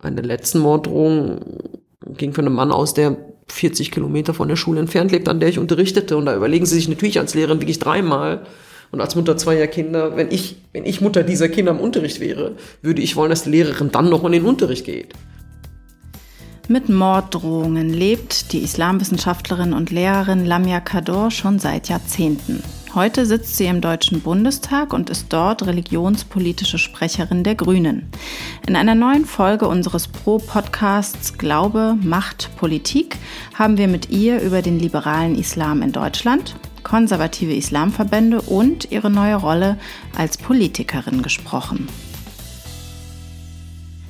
eine letzten Morddrohung ging von einem Mann aus, der 40 Kilometer von der Schule entfernt lebt, an der ich unterrichtete. Und da überlegen Sie sich natürlich als Lehrerin wirklich dreimal und als Mutter zweier Kinder, wenn ich, wenn ich Mutter dieser Kinder im Unterricht wäre, würde ich wollen, dass die Lehrerin dann noch in den Unterricht geht. Mit Morddrohungen lebt die Islamwissenschaftlerin und Lehrerin Lamia Kador schon seit Jahrzehnten. Heute sitzt sie im Deutschen Bundestag und ist dort religionspolitische Sprecherin der Grünen. In einer neuen Folge unseres Pro-Podcasts Glaube, Macht, Politik haben wir mit ihr über den liberalen Islam in Deutschland, konservative Islamverbände und ihre neue Rolle als Politikerin gesprochen.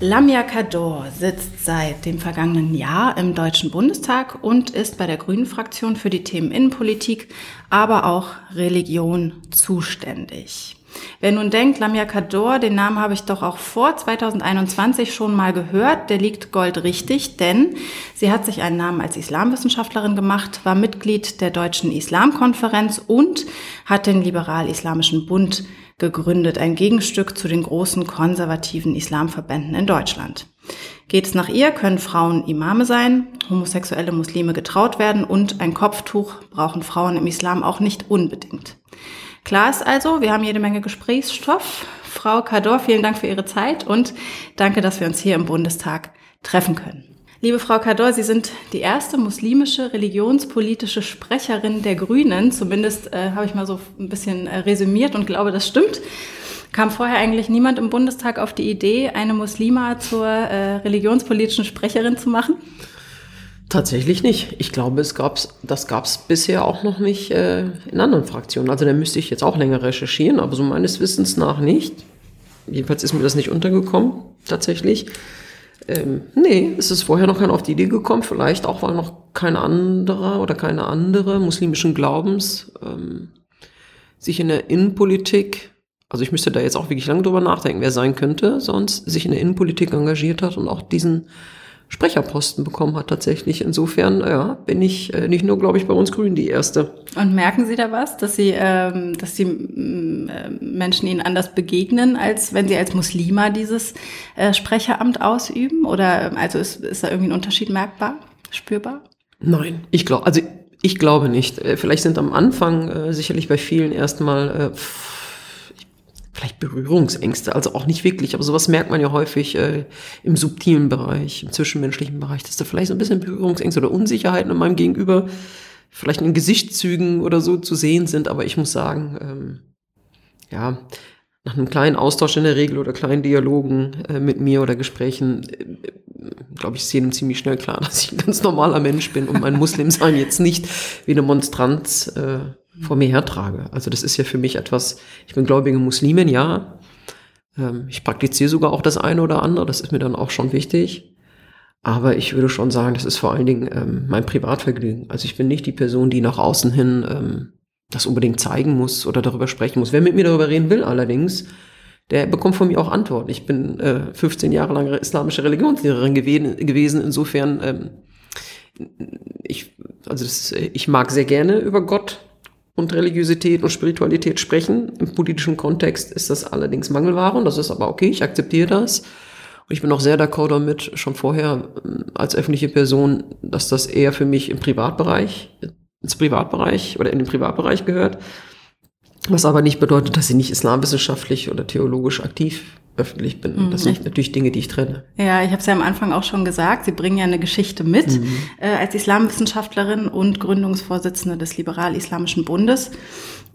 Lamia Kador sitzt seit dem vergangenen Jahr im Deutschen Bundestag und ist bei der Grünen Fraktion für die Themen Innenpolitik, aber auch Religion zuständig. Wer nun denkt, Lamia Kador, den Namen habe ich doch auch vor 2021 schon mal gehört, der liegt goldrichtig, denn sie hat sich einen Namen als Islamwissenschaftlerin gemacht, war Mitglied der Deutschen Islamkonferenz und hat den Liberal-Islamischen Bund gegründet, ein Gegenstück zu den großen konservativen Islamverbänden in Deutschland. Geht es nach ihr, können Frauen Imame sein, homosexuelle Muslime getraut werden und ein Kopftuch brauchen Frauen im Islam auch nicht unbedingt. Klar ist also, wir haben jede Menge Gesprächsstoff. Frau Kador, vielen Dank für Ihre Zeit und danke, dass wir uns hier im Bundestag treffen können. Liebe Frau Kador, Sie sind die erste muslimische religionspolitische Sprecherin der Grünen. Zumindest äh, habe ich mal so ein bisschen äh, resümiert und glaube, das stimmt. Kam vorher eigentlich niemand im Bundestag auf die Idee, eine Muslima zur äh, religionspolitischen Sprecherin zu machen? Tatsächlich nicht. Ich glaube, es gab's, das gab es bisher auch noch nicht äh, in anderen Fraktionen. Also da müsste ich jetzt auch länger recherchieren, aber so meines Wissens nach nicht. Jedenfalls ist mir das nicht untergekommen, tatsächlich. Ähm, nee, es ist vorher noch keiner auf die Idee gekommen, vielleicht auch, weil noch kein anderer oder keine andere muslimischen Glaubens ähm, sich in der Innenpolitik, also ich müsste da jetzt auch wirklich lange drüber nachdenken, wer sein könnte, sonst sich in der Innenpolitik engagiert hat und auch diesen Sprecherposten bekommen hat tatsächlich. Insofern ja, bin ich äh, nicht nur, glaube ich, bei uns Grünen die Erste. Und merken Sie da was, dass Sie, ähm, dass die äh, Menschen Ihnen anders begegnen, als wenn Sie als Muslima dieses äh, Sprecheramt ausüben? Oder also ist, ist da irgendwie ein Unterschied merkbar, spürbar? Nein, ich glaube, also ich glaube nicht. Äh, vielleicht sind am Anfang äh, sicherlich bei vielen erstmal äh, vielleicht Berührungsängste, also auch nicht wirklich, aber sowas merkt man ja häufig äh, im subtilen Bereich, im zwischenmenschlichen Bereich, dass da vielleicht so ein bisschen Berührungsängste oder Unsicherheiten in meinem Gegenüber vielleicht in Gesichtszügen oder so zu sehen sind, aber ich muss sagen, ähm, ja, nach einem kleinen Austausch in der Regel oder kleinen Dialogen äh, mit mir oder Gesprächen, äh, glaube ich, ist jedem ziemlich schnell klar, dass ich ein ganz normaler Mensch bin. Und mein Muslimsein jetzt nicht wie eine Monstranz äh, vor mir hertrage. Also das ist ja für mich etwas, ich bin gläubige Muslimin, ja. Ähm, ich praktiziere sogar auch das eine oder andere, das ist mir dann auch schon wichtig. Aber ich würde schon sagen, das ist vor allen Dingen ähm, mein Privatvergnügen. Also ich bin nicht die Person, die nach außen hin ähm, das unbedingt zeigen muss oder darüber sprechen muss. Wer mit mir darüber reden will allerdings, der bekommt von mir auch Antworten. Ich bin äh, 15 Jahre lang islamische Religionslehrerin gewesen. gewesen. Insofern, ähm, ich, also das, ich mag sehr gerne über Gott und Religiosität und Spiritualität sprechen. Im politischen Kontext ist das allerdings Mangelware und das ist aber okay, ich akzeptiere das. Und ich bin auch sehr d'accord damit, schon vorher ähm, als öffentliche Person, dass das eher für mich im Privatbereich, ins Privatbereich oder in den Privatbereich gehört. Was aber nicht bedeutet, dass ich nicht islamwissenschaftlich oder theologisch aktiv öffentlich bin. Mhm. Das sind natürlich Dinge, die ich trenne. Ja, ich habe es ja am Anfang auch schon gesagt, Sie bringen ja eine Geschichte mit mhm. äh, als Islamwissenschaftlerin und Gründungsvorsitzende des Liberal-Islamischen Bundes.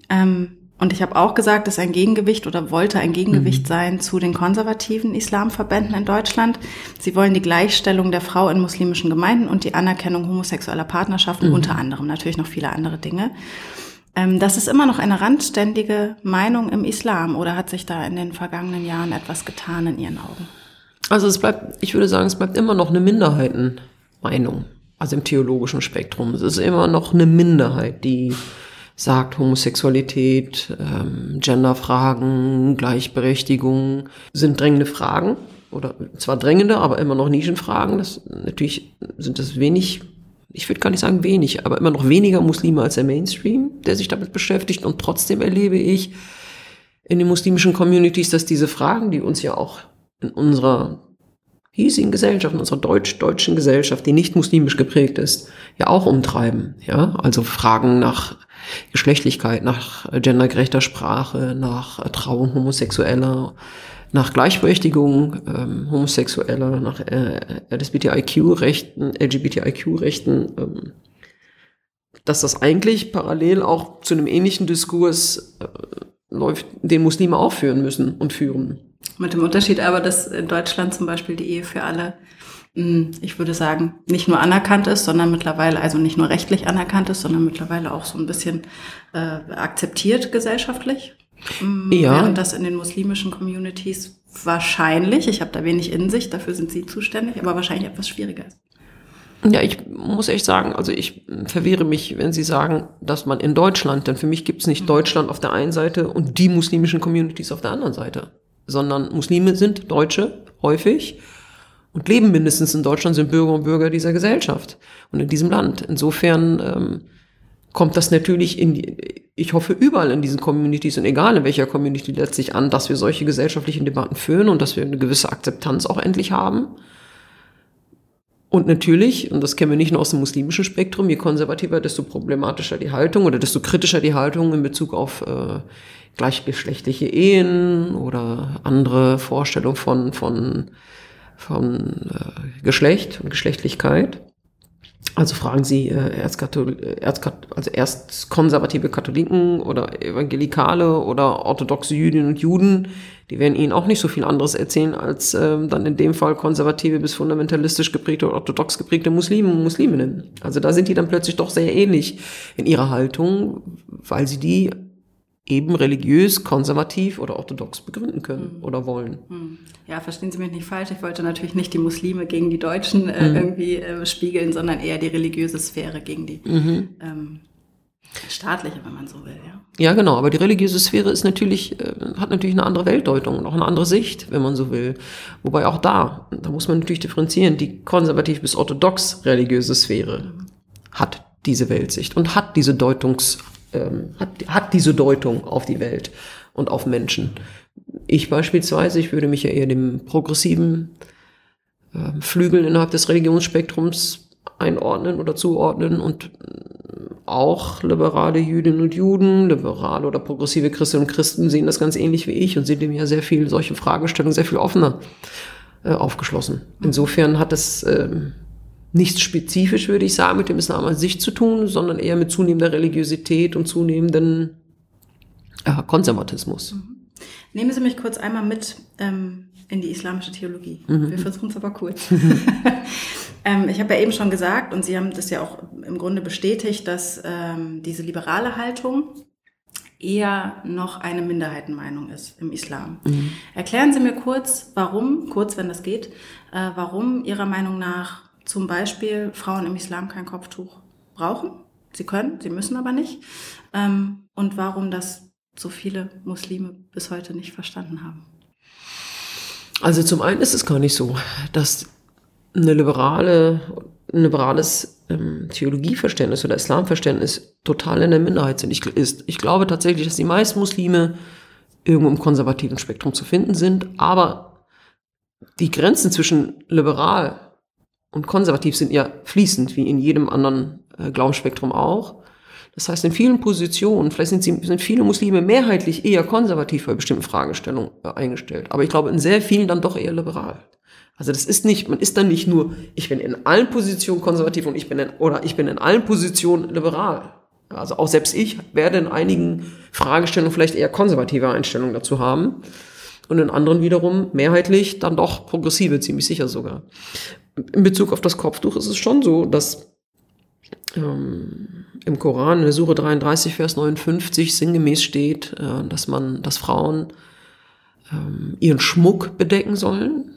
Ähm, und ich habe auch gesagt, dass ein Gegengewicht oder wollte ein Gegengewicht mhm. sein zu den konservativen Islamverbänden in Deutschland. Sie wollen die Gleichstellung der Frau in muslimischen Gemeinden und die Anerkennung homosexueller Partnerschaften, mhm. unter anderem natürlich noch viele andere Dinge. Ähm, das ist immer noch eine randständige Meinung im Islam oder hat sich da in den vergangenen Jahren etwas getan in Ihren Augen? Also es bleibt, ich würde sagen, es bleibt immer noch eine Minderheitenmeinung, also im theologischen Spektrum. Es ist immer noch eine Minderheit, die sagt, Homosexualität, ähm, Genderfragen, Gleichberechtigung sind drängende Fragen oder zwar drängende, aber immer noch Nischenfragen. Das natürlich sind das wenig ich würde gar nicht sagen wenig, aber immer noch weniger Muslime als der Mainstream, der sich damit beschäftigt. Und trotzdem erlebe ich in den muslimischen Communities, dass diese Fragen, die uns ja auch in unserer hiesigen Gesellschaft, unserer deutsch-deutschen Gesellschaft, die nicht muslimisch geprägt ist, ja auch umtreiben. Ja, also Fragen nach Geschlechtlichkeit, nach gendergerechter Sprache, nach Trauung Homosexueller, nach Gleichberechtigung ähm, Homosexueller, nach äh, LGBTIQ-Rechten, LGBTIQ-Rechten, ähm, dass das eigentlich parallel auch zu einem ähnlichen Diskurs äh, läuft, den Muslime auch führen müssen und führen. Mit dem Unterschied aber, dass in Deutschland zum Beispiel die Ehe für alle, hm, ich würde sagen, nicht nur anerkannt ist, sondern mittlerweile, also nicht nur rechtlich anerkannt ist, sondern mittlerweile auch so ein bisschen äh, akzeptiert gesellschaftlich. Hm, ja. Während das in den muslimischen Communities wahrscheinlich, ich habe da wenig Insicht, dafür sind Sie zuständig, aber wahrscheinlich etwas schwieriger ist. Ja, ich muss echt sagen, also ich verwehre mich, wenn Sie sagen, dass man in Deutschland, denn für mich gibt es nicht mhm. Deutschland auf der einen Seite und die muslimischen Communities auf der anderen Seite sondern Muslime sind Deutsche häufig und leben mindestens in Deutschland, sind Bürger und Bürger dieser Gesellschaft und in diesem Land. Insofern ähm, kommt das natürlich in, ich hoffe, überall in diesen Communities und egal in welcher Community letztlich an, dass wir solche gesellschaftlichen Debatten führen und dass wir eine gewisse Akzeptanz auch endlich haben. Und natürlich, und das kennen wir nicht nur aus dem muslimischen Spektrum, je konservativer, desto problematischer die Haltung oder desto kritischer die Haltung in Bezug auf äh, gleichgeschlechtliche Ehen oder andere Vorstellungen von, von, von äh, Geschlecht und Geschlechtlichkeit. Also fragen Sie äh, Erzkathol Erzkat also erst konservative Katholiken oder Evangelikale oder orthodoxe Jüdinnen und Juden, die werden Ihnen auch nicht so viel anderes erzählen als ähm, dann in dem Fall konservative bis fundamentalistisch geprägte oder orthodox geprägte Muslime und Musliminnen. Also da sind die dann plötzlich doch sehr ähnlich in ihrer Haltung, weil sie die eben religiös, konservativ oder orthodox begründen können mhm. oder wollen. Mhm. Ja, verstehen Sie mich nicht falsch. Ich wollte natürlich nicht die Muslime gegen die Deutschen äh, mhm. irgendwie äh, spiegeln, sondern eher die religiöse Sphäre gegen die mhm. ähm, staatliche, wenn man so will. Ja. ja, genau. Aber die religiöse Sphäre ist natürlich, äh, hat natürlich eine andere Weltdeutung und auch eine andere Sicht, wenn man so will. Wobei auch da, da muss man natürlich differenzieren, die konservativ bis orthodox religiöse Sphäre mhm. hat diese Weltsicht und hat diese Deutungs ähm, hat, hat diese Deutung auf die Welt und auf Menschen. Ich beispielsweise, ich würde mich ja eher dem progressiven äh, Flügel innerhalb des Religionsspektrums einordnen oder zuordnen und auch liberale Jüdinnen und Juden, liberale oder progressive Christinnen und Christen sehen das ganz ähnlich wie ich und sind dem ja sehr viel solche Fragestellungen sehr viel offener äh, aufgeschlossen. Insofern hat es ähm, nichts spezifisch, würde ich sagen, mit dem Islam an sich zu tun, sondern eher mit zunehmender Religiosität und zunehmendem äh, Konservatismus. Mhm. Nehmen Sie mich kurz einmal mit ähm, in die islamische Theologie. Mhm. Wir versuchen es aber kurz. Mhm. ähm, ich habe ja eben schon gesagt, und Sie haben das ja auch im Grunde bestätigt, dass ähm, diese liberale Haltung eher noch eine Minderheitenmeinung ist im Islam. Mhm. Erklären Sie mir kurz, warum, kurz wenn das geht, äh, warum Ihrer Meinung nach zum Beispiel Frauen im Islam kein Kopftuch brauchen. Sie können, sie müssen aber nicht. Ähm, und warum das so viele Muslime bis heute nicht verstanden haben. Also zum einen ist es gar nicht so, dass eine liberale, ein liberales ähm, Theologieverständnis oder Islamverständnis total in der Minderheit sind. Ich, ist, ich glaube tatsächlich, dass die meisten Muslime irgendwo im konservativen Spektrum zu finden sind, aber die Grenzen zwischen liberal und konservativ sind ja fließend, wie in jedem anderen äh, Glaubensspektrum auch. Das heißt, in vielen Positionen, vielleicht sind, sie, sind viele Muslime mehrheitlich eher konservativ bei bestimmten Fragestellungen äh, eingestellt. Aber ich glaube, in sehr vielen dann doch eher liberal. Also das ist nicht, man ist dann nicht nur, ich bin in allen Positionen konservativ und ich bin in, oder ich bin in allen Positionen liberal. Also auch selbst ich werde in einigen Fragestellungen vielleicht eher konservative Einstellungen dazu haben und in anderen wiederum mehrheitlich dann doch progressive, ziemlich sicher sogar in Bezug auf das Kopftuch ist es schon so, dass ähm, im Koran in der Suche 33, Vers 59 sinngemäß steht, äh, dass man, dass Frauen ähm, ihren Schmuck bedecken sollen.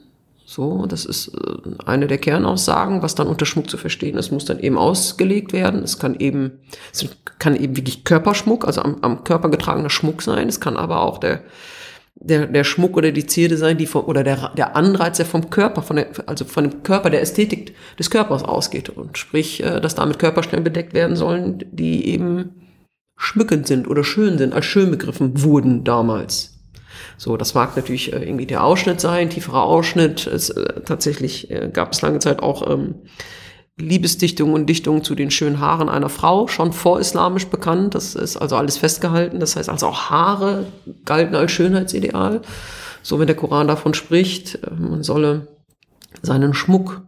So, das ist äh, eine der Kernaussagen, was dann unter Schmuck zu verstehen ist, muss dann eben ausgelegt werden. Es kann eben, es kann eben wirklich Körperschmuck, also am, am Körper getragener Schmuck sein. Es kann aber auch der der, der Schmuck oder die Zierde sein, die vom, oder der, der Anreiz, der vom Körper, von der, also von dem Körper, der Ästhetik des Körpers ausgeht. Und sprich, äh, dass damit Körperstellen bedeckt werden sollen, die eben schmückend sind oder schön sind, als schön begriffen wurden damals. So, das mag natürlich äh, irgendwie der Ausschnitt sein, tieferer Ausschnitt. Es, äh, tatsächlich äh, gab es lange Zeit auch ähm, Liebesdichtungen und Dichtungen zu den schönen Haaren einer Frau, schon vorislamisch bekannt. Das ist also alles festgehalten. Das heißt also auch Haare galten als Schönheitsideal. So, wenn der Koran davon spricht, äh, man solle seinen Schmuck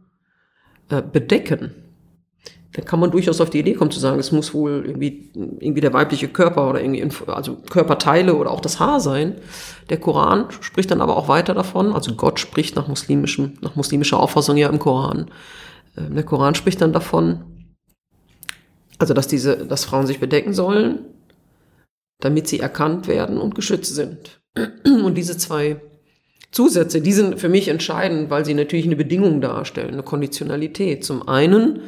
äh, bedecken dann kann man durchaus auf die Idee kommen zu sagen, es muss wohl irgendwie, irgendwie der weibliche Körper oder irgendwie, also Körperteile oder auch das Haar sein. Der Koran spricht dann aber auch weiter davon, also Gott spricht nach muslimischem, nach muslimischer Auffassung ja im Koran. Ähm, der Koran spricht dann davon, also dass diese, dass Frauen sich bedecken sollen, damit sie erkannt werden und geschützt sind. Und diese zwei Zusätze, die sind für mich entscheidend, weil sie natürlich eine Bedingung darstellen, eine Konditionalität. Zum einen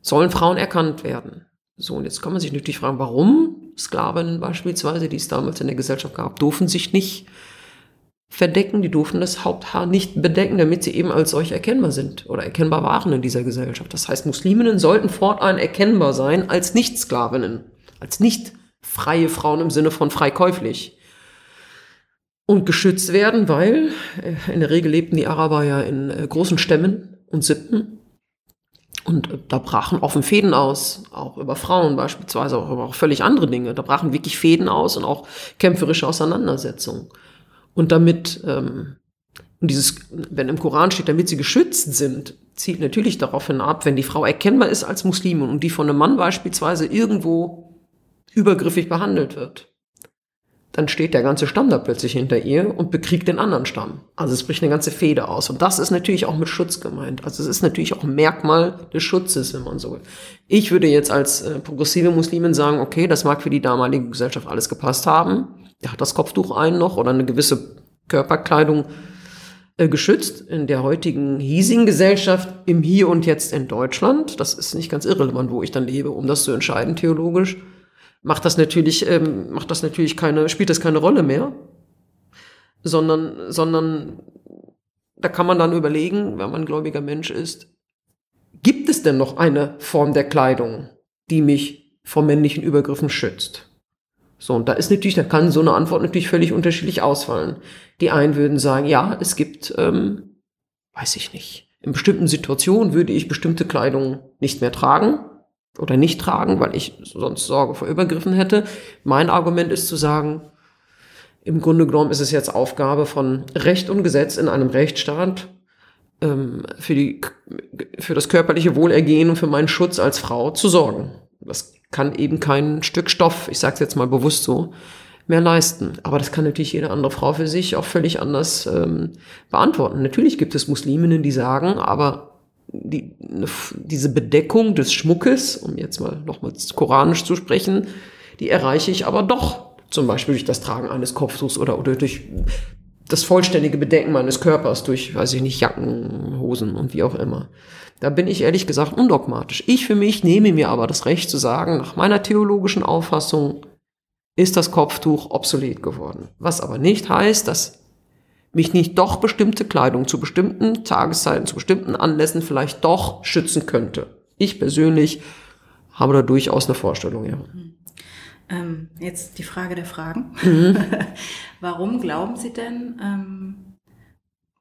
sollen Frauen erkannt werden. So, und jetzt kann man sich natürlich fragen, warum Sklavinnen beispielsweise, die es damals in der Gesellschaft gab, durften sich nicht verdecken, die durften das Haupthaar nicht bedecken, damit sie eben als solch erkennbar sind oder erkennbar waren in dieser Gesellschaft. Das heißt, Musliminnen sollten fortan erkennbar sein als Nicht-Sklavinnen, als nicht freie Frauen im Sinne von freikäuflich. Und geschützt werden, weil äh, in der Regel lebten die Araber ja in äh, großen Stämmen und Sippen und äh, da brachen offen Fäden aus, auch über Frauen beispielsweise, auch über völlig andere Dinge. Da brachen wirklich Fäden aus und auch kämpferische Auseinandersetzungen. Und damit, ähm, dieses, wenn im Koran steht, damit sie geschützt sind, zielt natürlich darauf hinab, wenn die Frau erkennbar ist als Muslimin und die von einem Mann beispielsweise irgendwo übergriffig behandelt wird, dann steht der ganze Stamm da plötzlich hinter ihr und bekriegt den anderen Stamm. Also es bricht eine ganze Fehde aus. Und das ist natürlich auch mit Schutz gemeint. Also es ist natürlich auch ein Merkmal des Schutzes, wenn man so will. Ich würde jetzt als äh, progressive Muslimin sagen, okay, das mag für die damalige Gesellschaft alles gepasst haben. Hat das Kopftuch ein noch oder eine gewisse Körperkleidung äh, geschützt in der heutigen hiesigen Gesellschaft im Hier und Jetzt in Deutschland. Das ist nicht ganz irrelevant, wo ich dann lebe, um das zu entscheiden theologisch macht das natürlich, ähm, macht das natürlich keine, spielt das keine Rolle mehr, sondern, sondern da kann man dann überlegen, wenn man ein gläubiger Mensch ist, gibt es denn noch eine Form der Kleidung, die mich vor männlichen Übergriffen schützt? So, und da ist natürlich, da kann so eine Antwort natürlich völlig unterschiedlich ausfallen. Die einen würden sagen, ja, es gibt, ähm, weiß ich nicht, in bestimmten Situationen würde ich bestimmte Kleidung nicht mehr tragen oder nicht tragen, weil ich sonst Sorge vor Übergriffen hätte. Mein Argument ist zu sagen, im Grunde genommen ist es jetzt Aufgabe von Recht und Gesetz in einem Rechtsstaat ähm, für, die, für das körperliche Wohlergehen und für meinen Schutz als Frau zu sorgen. Das kann eben kein Stück Stoff, ich sage es jetzt mal bewusst so, mehr leisten. Aber das kann natürlich jede andere Frau für sich auch völlig anders ähm, beantworten. Natürlich gibt es Musliminnen, die sagen, aber die, diese Bedeckung des Schmuckes, um jetzt mal nochmals koranisch zu sprechen, die erreiche ich aber doch. Zum Beispiel durch das Tragen eines Kopftuchs oder, oder durch das vollständige Bedecken meines Körpers durch, weiß ich nicht, Jacken, Hosen und wie auch immer. Da bin ich ehrlich gesagt undogmatisch. Ich für mich nehme mir aber das Recht zu sagen, nach meiner theologischen Auffassung ist das Kopftuch obsolet geworden. Was aber nicht heißt, dass mich nicht doch bestimmte Kleidung zu bestimmten Tageszeiten, zu bestimmten Anlässen vielleicht doch schützen könnte. Ich persönlich habe da durchaus eine Vorstellung, ja. Ähm, jetzt die Frage der Fragen. Mhm. Warum glauben Sie denn, ähm,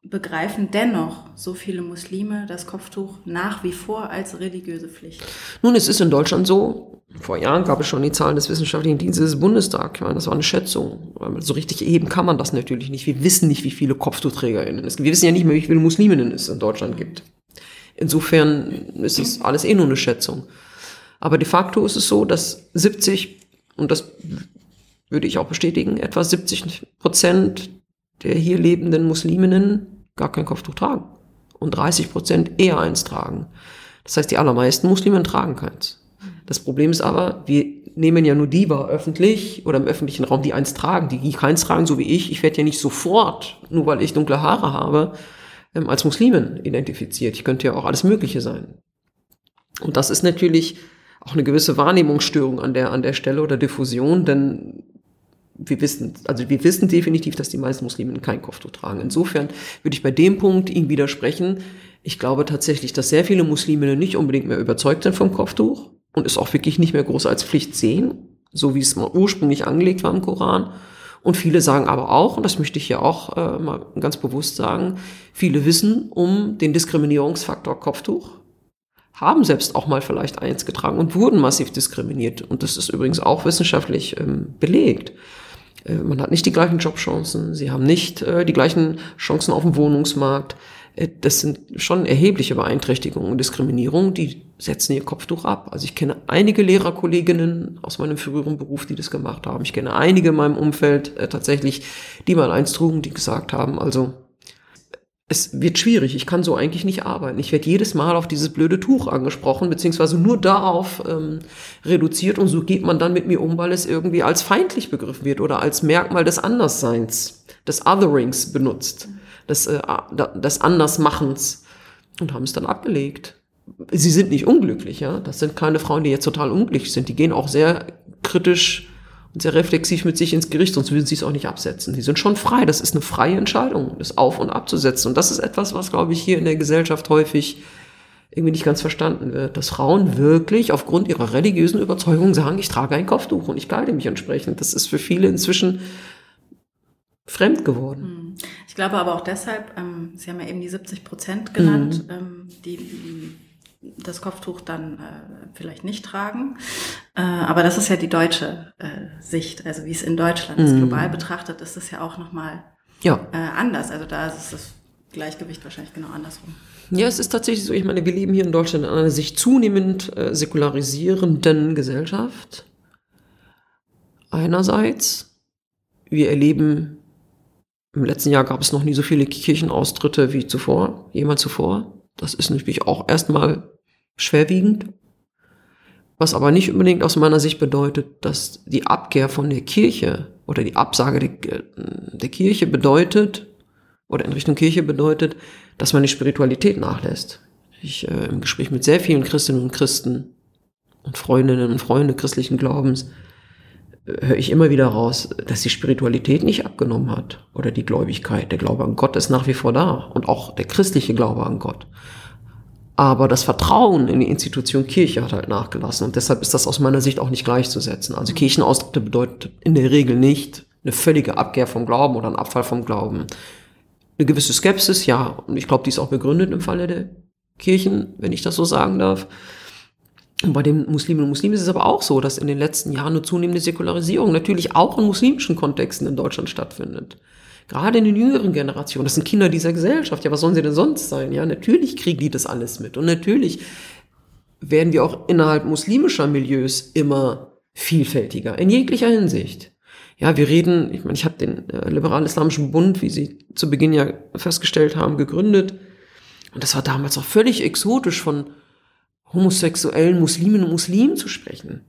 begreifen dennoch so viele Muslime das Kopftuch nach wie vor als religiöse Pflicht? Nun, es ist in Deutschland so, vor Jahren gab es schon die Zahlen des Wissenschaftlichen Dienstes des Bundestags. Ich meine, das war eine Schätzung. So richtig erheben kann man das natürlich nicht. Wir wissen nicht, wie viele KopftuchträgerInnen es gibt. Wir wissen ja nicht mehr, wie viele Musliminnen es in Deutschland gibt. Insofern ist das alles eh nur eine Schätzung. Aber de facto ist es so, dass 70, und das würde ich auch bestätigen, etwa 70 Prozent der hier lebenden Musliminnen gar kein Kopftuch tragen. Und 30 Prozent eher eins tragen. Das heißt, die allermeisten Muslime tragen keins. Das Problem ist aber, wir nehmen ja nur die wahr öffentlich oder im öffentlichen Raum, die eins tragen, die keins tragen, so wie ich. Ich werde ja nicht sofort, nur weil ich dunkle Haare habe, ähm, als Muslimin identifiziert. Ich könnte ja auch alles Mögliche sein. Und das ist natürlich auch eine gewisse Wahrnehmungsstörung an der, an der Stelle oder Diffusion, denn wir wissen, also wir wissen definitiv, dass die meisten Muslime kein Kopftuch tragen. Insofern würde ich bei dem Punkt Ihnen widersprechen. Ich glaube tatsächlich, dass sehr viele Muslime nicht unbedingt mehr überzeugt sind vom Kopftuch und es auch wirklich nicht mehr groß als Pflicht sehen, so wie es mal ursprünglich angelegt war im Koran. Und viele sagen aber auch, und das möchte ich hier auch äh, mal ganz bewusst sagen, viele wissen um den Diskriminierungsfaktor Kopftuch, haben selbst auch mal vielleicht eins getragen und wurden massiv diskriminiert. Und das ist übrigens auch wissenschaftlich ähm, belegt. Äh, man hat nicht die gleichen Jobchancen, sie haben nicht äh, die gleichen Chancen auf dem Wohnungsmarkt. Äh, das sind schon erhebliche Beeinträchtigungen und Diskriminierungen, die setzen ihr Kopftuch ab. Also ich kenne einige Lehrerkolleginnen aus meinem früheren Beruf, die das gemacht haben. Ich kenne einige in meinem Umfeld tatsächlich, die mal eins trugen, die gesagt haben, also es wird schwierig, ich kann so eigentlich nicht arbeiten. Ich werde jedes Mal auf dieses blöde Tuch angesprochen, beziehungsweise nur darauf ähm, reduziert und so geht man dann mit mir um, weil es irgendwie als feindlich begriffen wird oder als Merkmal des Andersseins, des Otherings benutzt, des, äh, des Andersmachens und haben es dann abgelegt. Sie sind nicht unglücklich, ja. Das sind keine Frauen, die jetzt total unglücklich sind. Die gehen auch sehr kritisch sehr reflexiv mit sich ins Gericht, sonst würden sie es auch nicht absetzen. Die sind schon frei. Das ist eine freie Entscheidung, das auf- und abzusetzen. Und das ist etwas, was, glaube ich, hier in der Gesellschaft häufig irgendwie nicht ganz verstanden wird, dass Frauen wirklich aufgrund ihrer religiösen Überzeugung sagen, ich trage ein Kopftuch und ich kleide mich entsprechend. Das ist für viele inzwischen fremd geworden. Hm. Ich glaube aber auch deshalb, ähm, Sie haben ja eben die 70 Prozent genannt, mhm. ähm, die das Kopftuch dann äh, vielleicht nicht tragen. Äh, aber das ist ja die deutsche äh, Sicht. Also wie es in Deutschland ist. Mm. Global betrachtet ist es ja auch nochmal ja. äh, anders. Also da ist das Gleichgewicht wahrscheinlich genau andersrum. Ja, es ist tatsächlich so. Ich meine, wir leben hier in Deutschland in einer sich zunehmend äh, säkularisierenden Gesellschaft. Einerseits, wir erleben, im letzten Jahr gab es noch nie so viele Kirchenaustritte wie zuvor, jemals zuvor. Das ist natürlich auch erstmal schwerwiegend. Was aber nicht unbedingt aus meiner Sicht bedeutet, dass die Abkehr von der Kirche oder die Absage der, der Kirche bedeutet, oder in Richtung Kirche bedeutet, dass man die Spiritualität nachlässt. Ich äh, im Gespräch mit sehr vielen Christinnen und Christen und Freundinnen und Freunde christlichen Glaubens äh, höre ich immer wieder raus, dass die Spiritualität nicht abgenommen hat oder die Gläubigkeit. Der Glaube an Gott ist nach wie vor da und auch der christliche Glaube an Gott. Aber das Vertrauen in die Institution Kirche hat halt nachgelassen und deshalb ist das aus meiner Sicht auch nicht gleichzusetzen. Also Kirchenaustritte bedeutet in der Regel nicht eine völlige Abkehr vom Glauben oder ein Abfall vom Glauben. Eine gewisse Skepsis, ja, und ich glaube, die ist auch begründet im Falle der Kirchen, wenn ich das so sagen darf. Und bei den Muslimen und Muslimen ist es aber auch so, dass in den letzten Jahren eine zunehmende Säkularisierung natürlich auch in muslimischen Kontexten in Deutschland stattfindet. Gerade in den jüngeren Generationen, das sind Kinder dieser Gesellschaft. Ja, was sollen sie denn sonst sein? Ja, natürlich kriegen die das alles mit. Und natürlich werden wir auch innerhalb muslimischer Milieus immer vielfältiger, in jeglicher Hinsicht. Ja, wir reden, ich meine, ich habe den äh, Liberal-Islamischen Bund, wie Sie zu Beginn ja festgestellt haben, gegründet. Und das war damals auch völlig exotisch von homosexuellen Muslimen und Muslimen zu sprechen.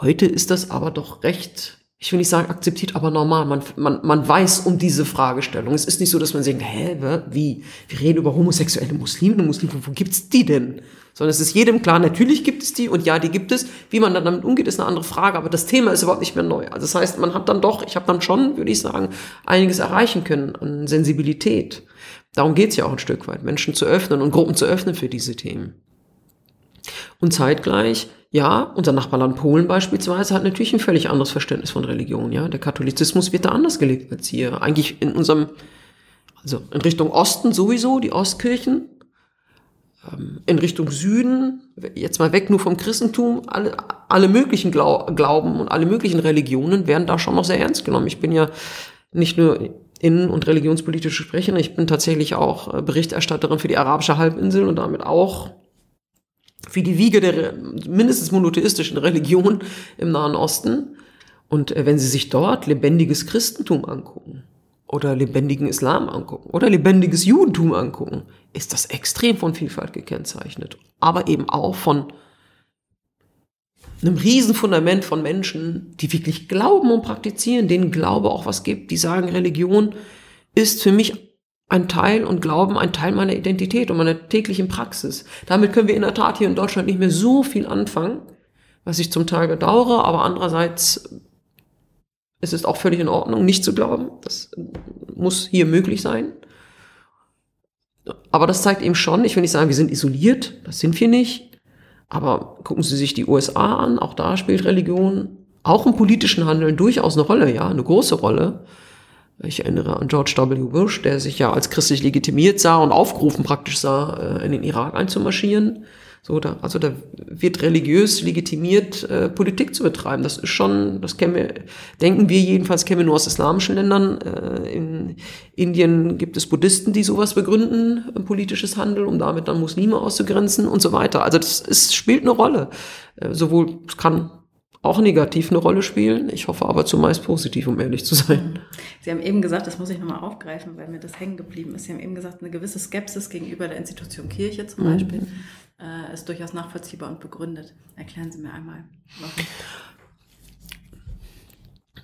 Heute ist das aber doch recht ich will nicht sagen akzeptiert, aber normal. Man, man, man weiß um diese Fragestellung. Es ist nicht so, dass man denkt, hä, wie? Wir reden über homosexuelle Muslime und Muslime, wo gibt's die denn? Sondern es ist jedem klar, natürlich gibt es die und ja, die gibt es. Wie man dann damit umgeht, ist eine andere Frage, aber das Thema ist überhaupt nicht mehr neu. Also das heißt, man hat dann doch, ich habe dann schon, würde ich sagen, einiges erreichen können an Sensibilität. Darum geht's ja auch ein Stück weit, Menschen zu öffnen und Gruppen zu öffnen für diese Themen. Und zeitgleich ja, unser Nachbarland Polen beispielsweise hat natürlich ein völlig anderes Verständnis von Religion. Ja, der Katholizismus wird da anders gelebt als hier. Eigentlich in unserem, also in Richtung Osten sowieso die Ostkirchen, ähm, in Richtung Süden jetzt mal weg nur vom Christentum. Alle, alle möglichen Glauben und alle möglichen Religionen werden da schon noch sehr ernst genommen. Ich bin ja nicht nur innen- und religionspolitische Sprecherin, ich bin tatsächlich auch äh, Berichterstatterin für die arabische Halbinsel und damit auch wie die Wiege der mindestens monotheistischen Religion im Nahen Osten. Und äh, wenn Sie sich dort lebendiges Christentum angucken oder lebendigen Islam angucken oder lebendiges Judentum angucken, ist das extrem von Vielfalt gekennzeichnet. Aber eben auch von einem Riesenfundament von Menschen, die wirklich glauben und praktizieren, denen Glaube auch was gibt, die sagen, Religion ist für mich ein Teil und Glauben ein Teil meiner Identität und meiner täglichen Praxis. Damit können wir in der Tat hier in Deutschland nicht mehr so viel anfangen, was ich zum Teil bedauere, aber andererseits ist es auch völlig in Ordnung, nicht zu glauben. Das muss hier möglich sein. Aber das zeigt eben schon, ich will nicht sagen, wir sind isoliert, das sind wir nicht. Aber gucken Sie sich die USA an, auch da spielt Religion auch im politischen Handeln durchaus eine Rolle, ja, eine große Rolle. Ich erinnere an George W. Bush, der sich ja als christlich legitimiert sah und aufgerufen praktisch sah, äh, in den Irak einzumarschieren. So, da, also da wird religiös legitimiert, äh, Politik zu betreiben. Das ist schon, das kennen wir, denken wir jedenfalls, kennen wir nur aus islamischen Ländern. Äh, in Indien gibt es Buddhisten, die sowas begründen, politisches Handeln, um damit dann Muslime auszugrenzen und so weiter. Also das ist, spielt eine Rolle. Äh, sowohl, es kann auch negativ eine Rolle spielen. Ich hoffe aber zumeist positiv, um ehrlich zu sein. Sie haben eben gesagt, das muss ich nochmal aufgreifen, weil mir das hängen geblieben ist. Sie haben eben gesagt, eine gewisse Skepsis gegenüber der Institution Kirche zum Beispiel mhm. äh, ist durchaus nachvollziehbar und begründet. Erklären Sie mir einmal, warum.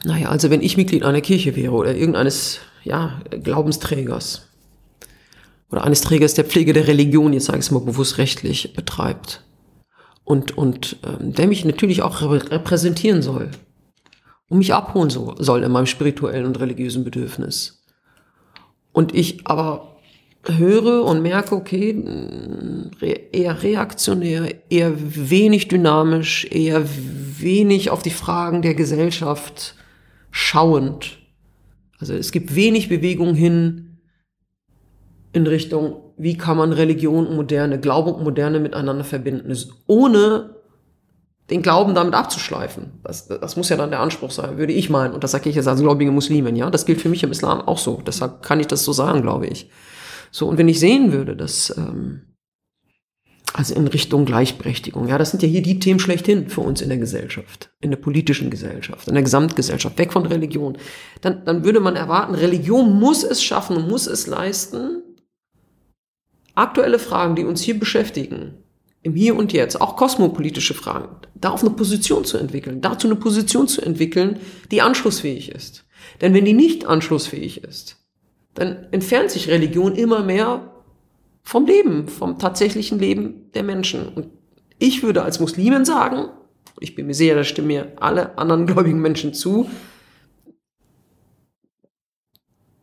Naja, also wenn ich Mitglied einer Kirche wäre oder irgendeines ja, Glaubensträgers oder eines Trägers der Pflege der Religion, jetzt sage ich es mal bewusst rechtlich, betreibt, und, und ähm, der mich natürlich auch repräsentieren soll und mich abholen so, soll in meinem spirituellen und religiösen Bedürfnis. Und ich aber höre und merke, okay, eher reaktionär, eher wenig dynamisch, eher wenig auf die Fragen der Gesellschaft schauend. Also es gibt wenig Bewegung hin in Richtung wie kann man Religion und Moderne, Glaube und Moderne miteinander verbinden, ohne den Glauben damit abzuschleifen. Das, das muss ja dann der Anspruch sein, würde ich meinen. Und das sage ich jetzt als gläubige Muslimin, ja. Das gilt für mich im Islam auch so. Deshalb kann ich das so sagen, glaube ich. So, und wenn ich sehen würde, dass, ähm, also in Richtung Gleichberechtigung, ja, das sind ja hier die Themen schlechthin für uns in der Gesellschaft, in der politischen Gesellschaft, in der Gesamtgesellschaft, weg von Religion, dann, dann würde man erwarten, Religion muss es schaffen, muss es leisten, aktuelle Fragen, die uns hier beschäftigen, im Hier und Jetzt, auch kosmopolitische Fragen, darauf eine Position zu entwickeln, dazu eine Position zu entwickeln, die anschlussfähig ist. Denn wenn die nicht anschlussfähig ist, dann entfernt sich Religion immer mehr vom Leben, vom tatsächlichen Leben der Menschen. Und ich würde als Muslimin sagen, ich bin mir sicher, da stimmen mir alle anderen gläubigen Menschen zu,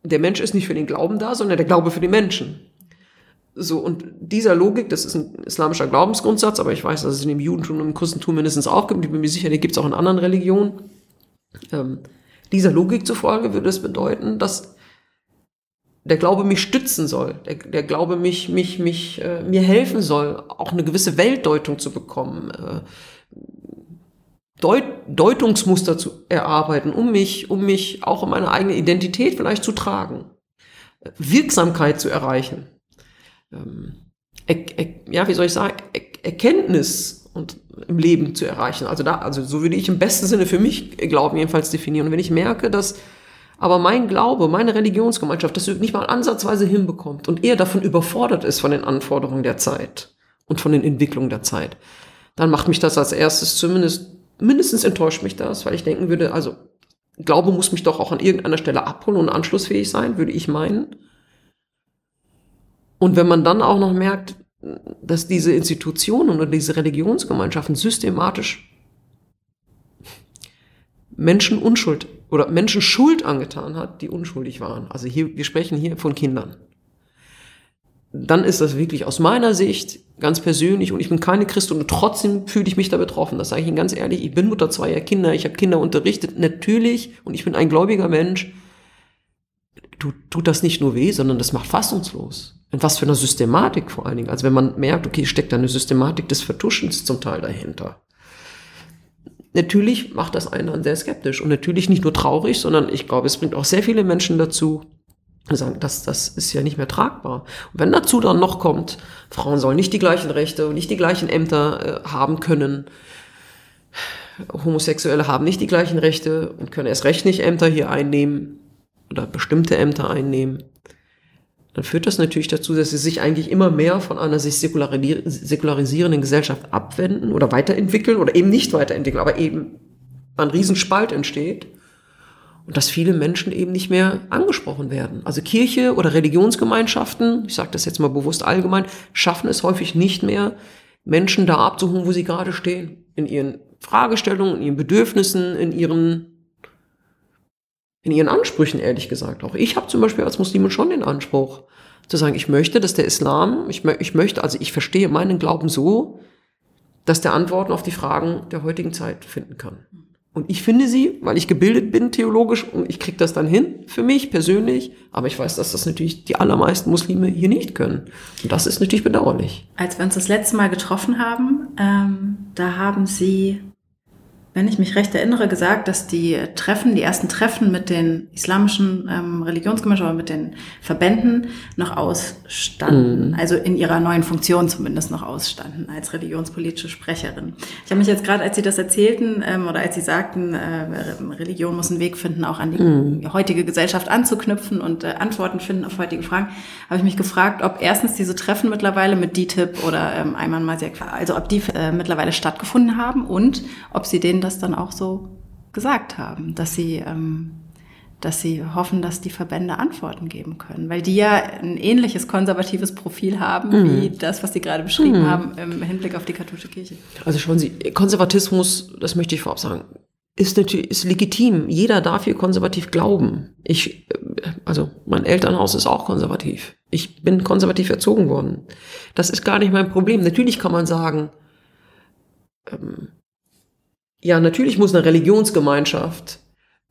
der Mensch ist nicht für den Glauben da, sondern der Glaube für die Menschen. So, und dieser Logik, das ist ein islamischer Glaubensgrundsatz, aber ich weiß, dass es in dem Judentum und im Christentum mindestens auch gibt, ich bin mir sicher, den gibt es auch in anderen Religionen. Ähm, dieser Logik zufolge würde es bedeuten, dass der Glaube mich stützen soll, der, der Glaube mich, mich, mich, äh, mir helfen soll, auch eine gewisse Weltdeutung zu bekommen, äh, Deut Deutungsmuster zu erarbeiten, um mich, um mich auch in meine eigene Identität vielleicht zu tragen, Wirksamkeit zu erreichen ähm, er, er, ja, wie soll ich sagen, er, Erkenntnis und im Leben zu erreichen. Also da, also so würde ich im besten Sinne für mich Glauben jedenfalls definieren. Und wenn ich merke, dass aber mein Glaube, meine Religionsgemeinschaft das nicht mal ansatzweise hinbekommt und eher davon überfordert ist von den Anforderungen der Zeit und von den Entwicklungen der Zeit, dann macht mich das als erstes zumindest, mindestens enttäuscht mich das, weil ich denken würde, also Glaube muss mich doch auch an irgendeiner Stelle abholen und anschlussfähig sein, würde ich meinen. Und wenn man dann auch noch merkt, dass diese Institutionen oder diese Religionsgemeinschaften systematisch Menschen Unschuld oder Menschen Schuld angetan hat, die unschuldig waren. Also hier, wir sprechen hier von Kindern. Dann ist das wirklich aus meiner Sicht ganz persönlich und ich bin keine Christ und trotzdem fühle ich mich da betroffen. Das sage ich Ihnen ganz ehrlich. Ich bin Mutter zweier Kinder, ich habe Kinder unterrichtet, natürlich und ich bin ein gläubiger Mensch. Tut, tut das nicht nur weh, sondern das macht fassungslos. In was für einer Systematik vor allen Dingen. Also wenn man merkt, okay, steckt da eine Systematik des Vertuschens zum Teil dahinter. Natürlich macht das einen dann sehr skeptisch und natürlich nicht nur traurig, sondern ich glaube, es bringt auch sehr viele Menschen dazu, sagen, das, das ist ja nicht mehr tragbar. Und wenn dazu dann noch kommt, Frauen sollen nicht die gleichen Rechte und nicht die gleichen Ämter äh, haben können, Homosexuelle haben nicht die gleichen Rechte und können erst recht nicht Ämter hier einnehmen oder bestimmte Ämter einnehmen dann führt das natürlich dazu, dass sie sich eigentlich immer mehr von einer sich säkularisierenden Gesellschaft abwenden oder weiterentwickeln oder eben nicht weiterentwickeln, aber eben ein Riesenspalt entsteht und dass viele Menschen eben nicht mehr angesprochen werden. Also Kirche oder Religionsgemeinschaften, ich sage das jetzt mal bewusst allgemein, schaffen es häufig nicht mehr, Menschen da abzuholen, wo sie gerade stehen, in ihren Fragestellungen, in ihren Bedürfnissen, in ihren in ihren Ansprüchen, ehrlich gesagt. Auch ich habe zum Beispiel als Muslimin schon den Anspruch zu sagen, ich möchte, dass der Islam, ich, ich möchte, also ich verstehe meinen Glauben so, dass der Antworten auf die Fragen der heutigen Zeit finden kann. Und ich finde sie, weil ich gebildet bin theologisch und ich kriege das dann hin für mich persönlich. Aber ich weiß, dass das natürlich die allermeisten Muslime hier nicht können. Und das ist natürlich bedauerlich. Als wir uns das letzte Mal getroffen haben, ähm, da haben Sie wenn ich mich recht erinnere, gesagt, dass die Treffen, die ersten Treffen mit den islamischen ähm, Religionsgemeinschaften, mit den Verbänden noch ausstanden. Mm. Also in ihrer neuen Funktion zumindest noch ausstanden als religionspolitische Sprecherin. Ich habe mich jetzt gerade, als Sie das erzählten ähm, oder als Sie sagten, äh, Religion muss einen Weg finden, auch an die mm. heutige Gesellschaft anzuknüpfen und äh, Antworten finden auf heutige Fragen, habe ich mich gefragt, ob erstens diese Treffen mittlerweile mit DTIP oder ähm, Ayman Masiak, also ob die äh, mittlerweile stattgefunden haben und ob Sie denen das dann auch so gesagt haben, dass sie, ähm, dass sie hoffen, dass die Verbände Antworten geben können, weil die ja ein ähnliches konservatives Profil haben mhm. wie das, was Sie gerade beschrieben mhm. haben im Hinblick auf die katholische Kirche. Also schauen Sie, Konservatismus, das möchte ich vorab sagen, ist natürlich ist legitim. Jeder darf hier konservativ glauben. Ich, also mein Elternhaus ist auch konservativ. Ich bin konservativ erzogen worden. Das ist gar nicht mein Problem. Natürlich kann man sagen, ähm, ja, natürlich muss eine Religionsgemeinschaft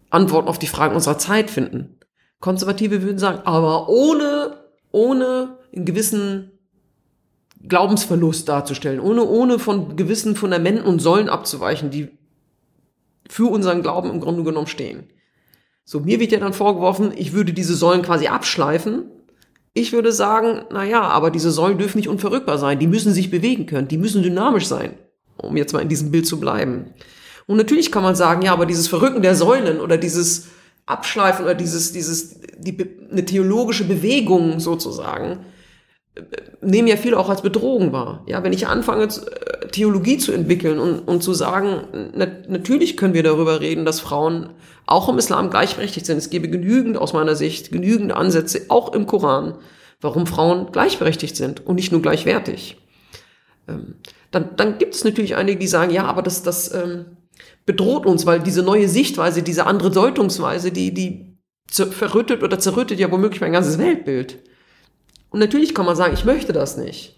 Antworten auf die Fragen unserer Zeit finden. Konservative würden sagen, aber ohne, ohne einen gewissen Glaubensverlust darzustellen, ohne, ohne von gewissen Fundamenten und Säulen abzuweichen, die für unseren Glauben im Grunde genommen stehen. So, mir wird ja dann vorgeworfen, ich würde diese Säulen quasi abschleifen. Ich würde sagen, na ja, aber diese Säulen dürfen nicht unverrückbar sein. Die müssen sich bewegen können. Die müssen dynamisch sein. Um jetzt mal in diesem Bild zu bleiben. Und natürlich kann man sagen, ja, aber dieses Verrücken der Säulen oder dieses Abschleifen oder dieses, dieses, die, eine theologische Bewegung sozusagen, äh, nehmen ja viele auch als Bedrohung wahr. Ja, wenn ich anfange, äh, Theologie zu entwickeln und, und zu sagen, na, natürlich können wir darüber reden, dass Frauen auch im Islam gleichberechtigt sind. Es gäbe genügend, aus meiner Sicht, genügend Ansätze, auch im Koran, warum Frauen gleichberechtigt sind und nicht nur gleichwertig. Ähm, dann, dann gibt es natürlich einige, die sagen, ja, aber das, das, ähm, bedroht uns, weil diese neue Sichtweise, diese andere Deutungsweise, die, die verrüttet oder zerrüttet ja womöglich mein ganzes Weltbild. Und natürlich kann man sagen, ich möchte das nicht.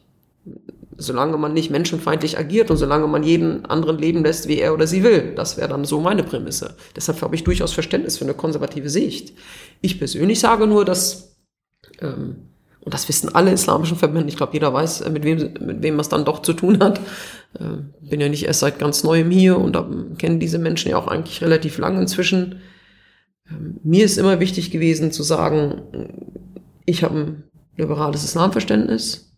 Solange man nicht menschenfeindlich agiert und solange man jeden anderen leben lässt, wie er oder sie will. Das wäre dann so meine Prämisse. Deshalb habe ich durchaus Verständnis für eine konservative Sicht. Ich persönlich sage nur, dass ähm, und das wissen alle islamischen Verbände. Ich glaube, jeder weiß, mit wem, mit wem was dann doch zu tun hat. Äh, bin ja nicht erst seit ganz neuem hier und kennen diese Menschen ja auch eigentlich relativ lang inzwischen. Ähm, mir ist immer wichtig gewesen zu sagen, ich habe ein liberales Islamverständnis.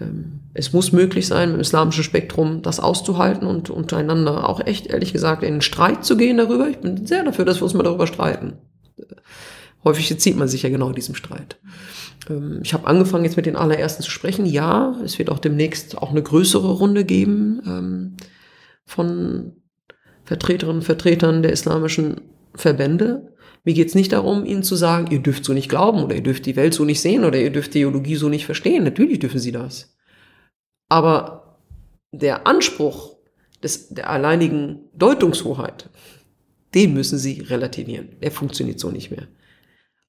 Ähm, es muss möglich sein, im islamischen Spektrum das auszuhalten und untereinander auch echt, ehrlich gesagt, in Streit zu gehen darüber. Ich bin sehr dafür, dass wir uns mal darüber streiten. Häufig zieht man sich ja genau diesem Streit. Ähm, ich habe angefangen jetzt mit den allerersten zu sprechen. Ja, es wird auch demnächst auch eine größere Runde geben ähm, von Vertreterinnen und Vertretern der islamischen Verbände. Mir geht es nicht darum, ihnen zu sagen, ihr dürft so nicht glauben oder ihr dürft die Welt so nicht sehen oder ihr dürft Theologie so nicht verstehen. Natürlich dürfen sie das. Aber der Anspruch des, der alleinigen Deutungshoheit, den müssen sie relativieren. Der funktioniert so nicht mehr.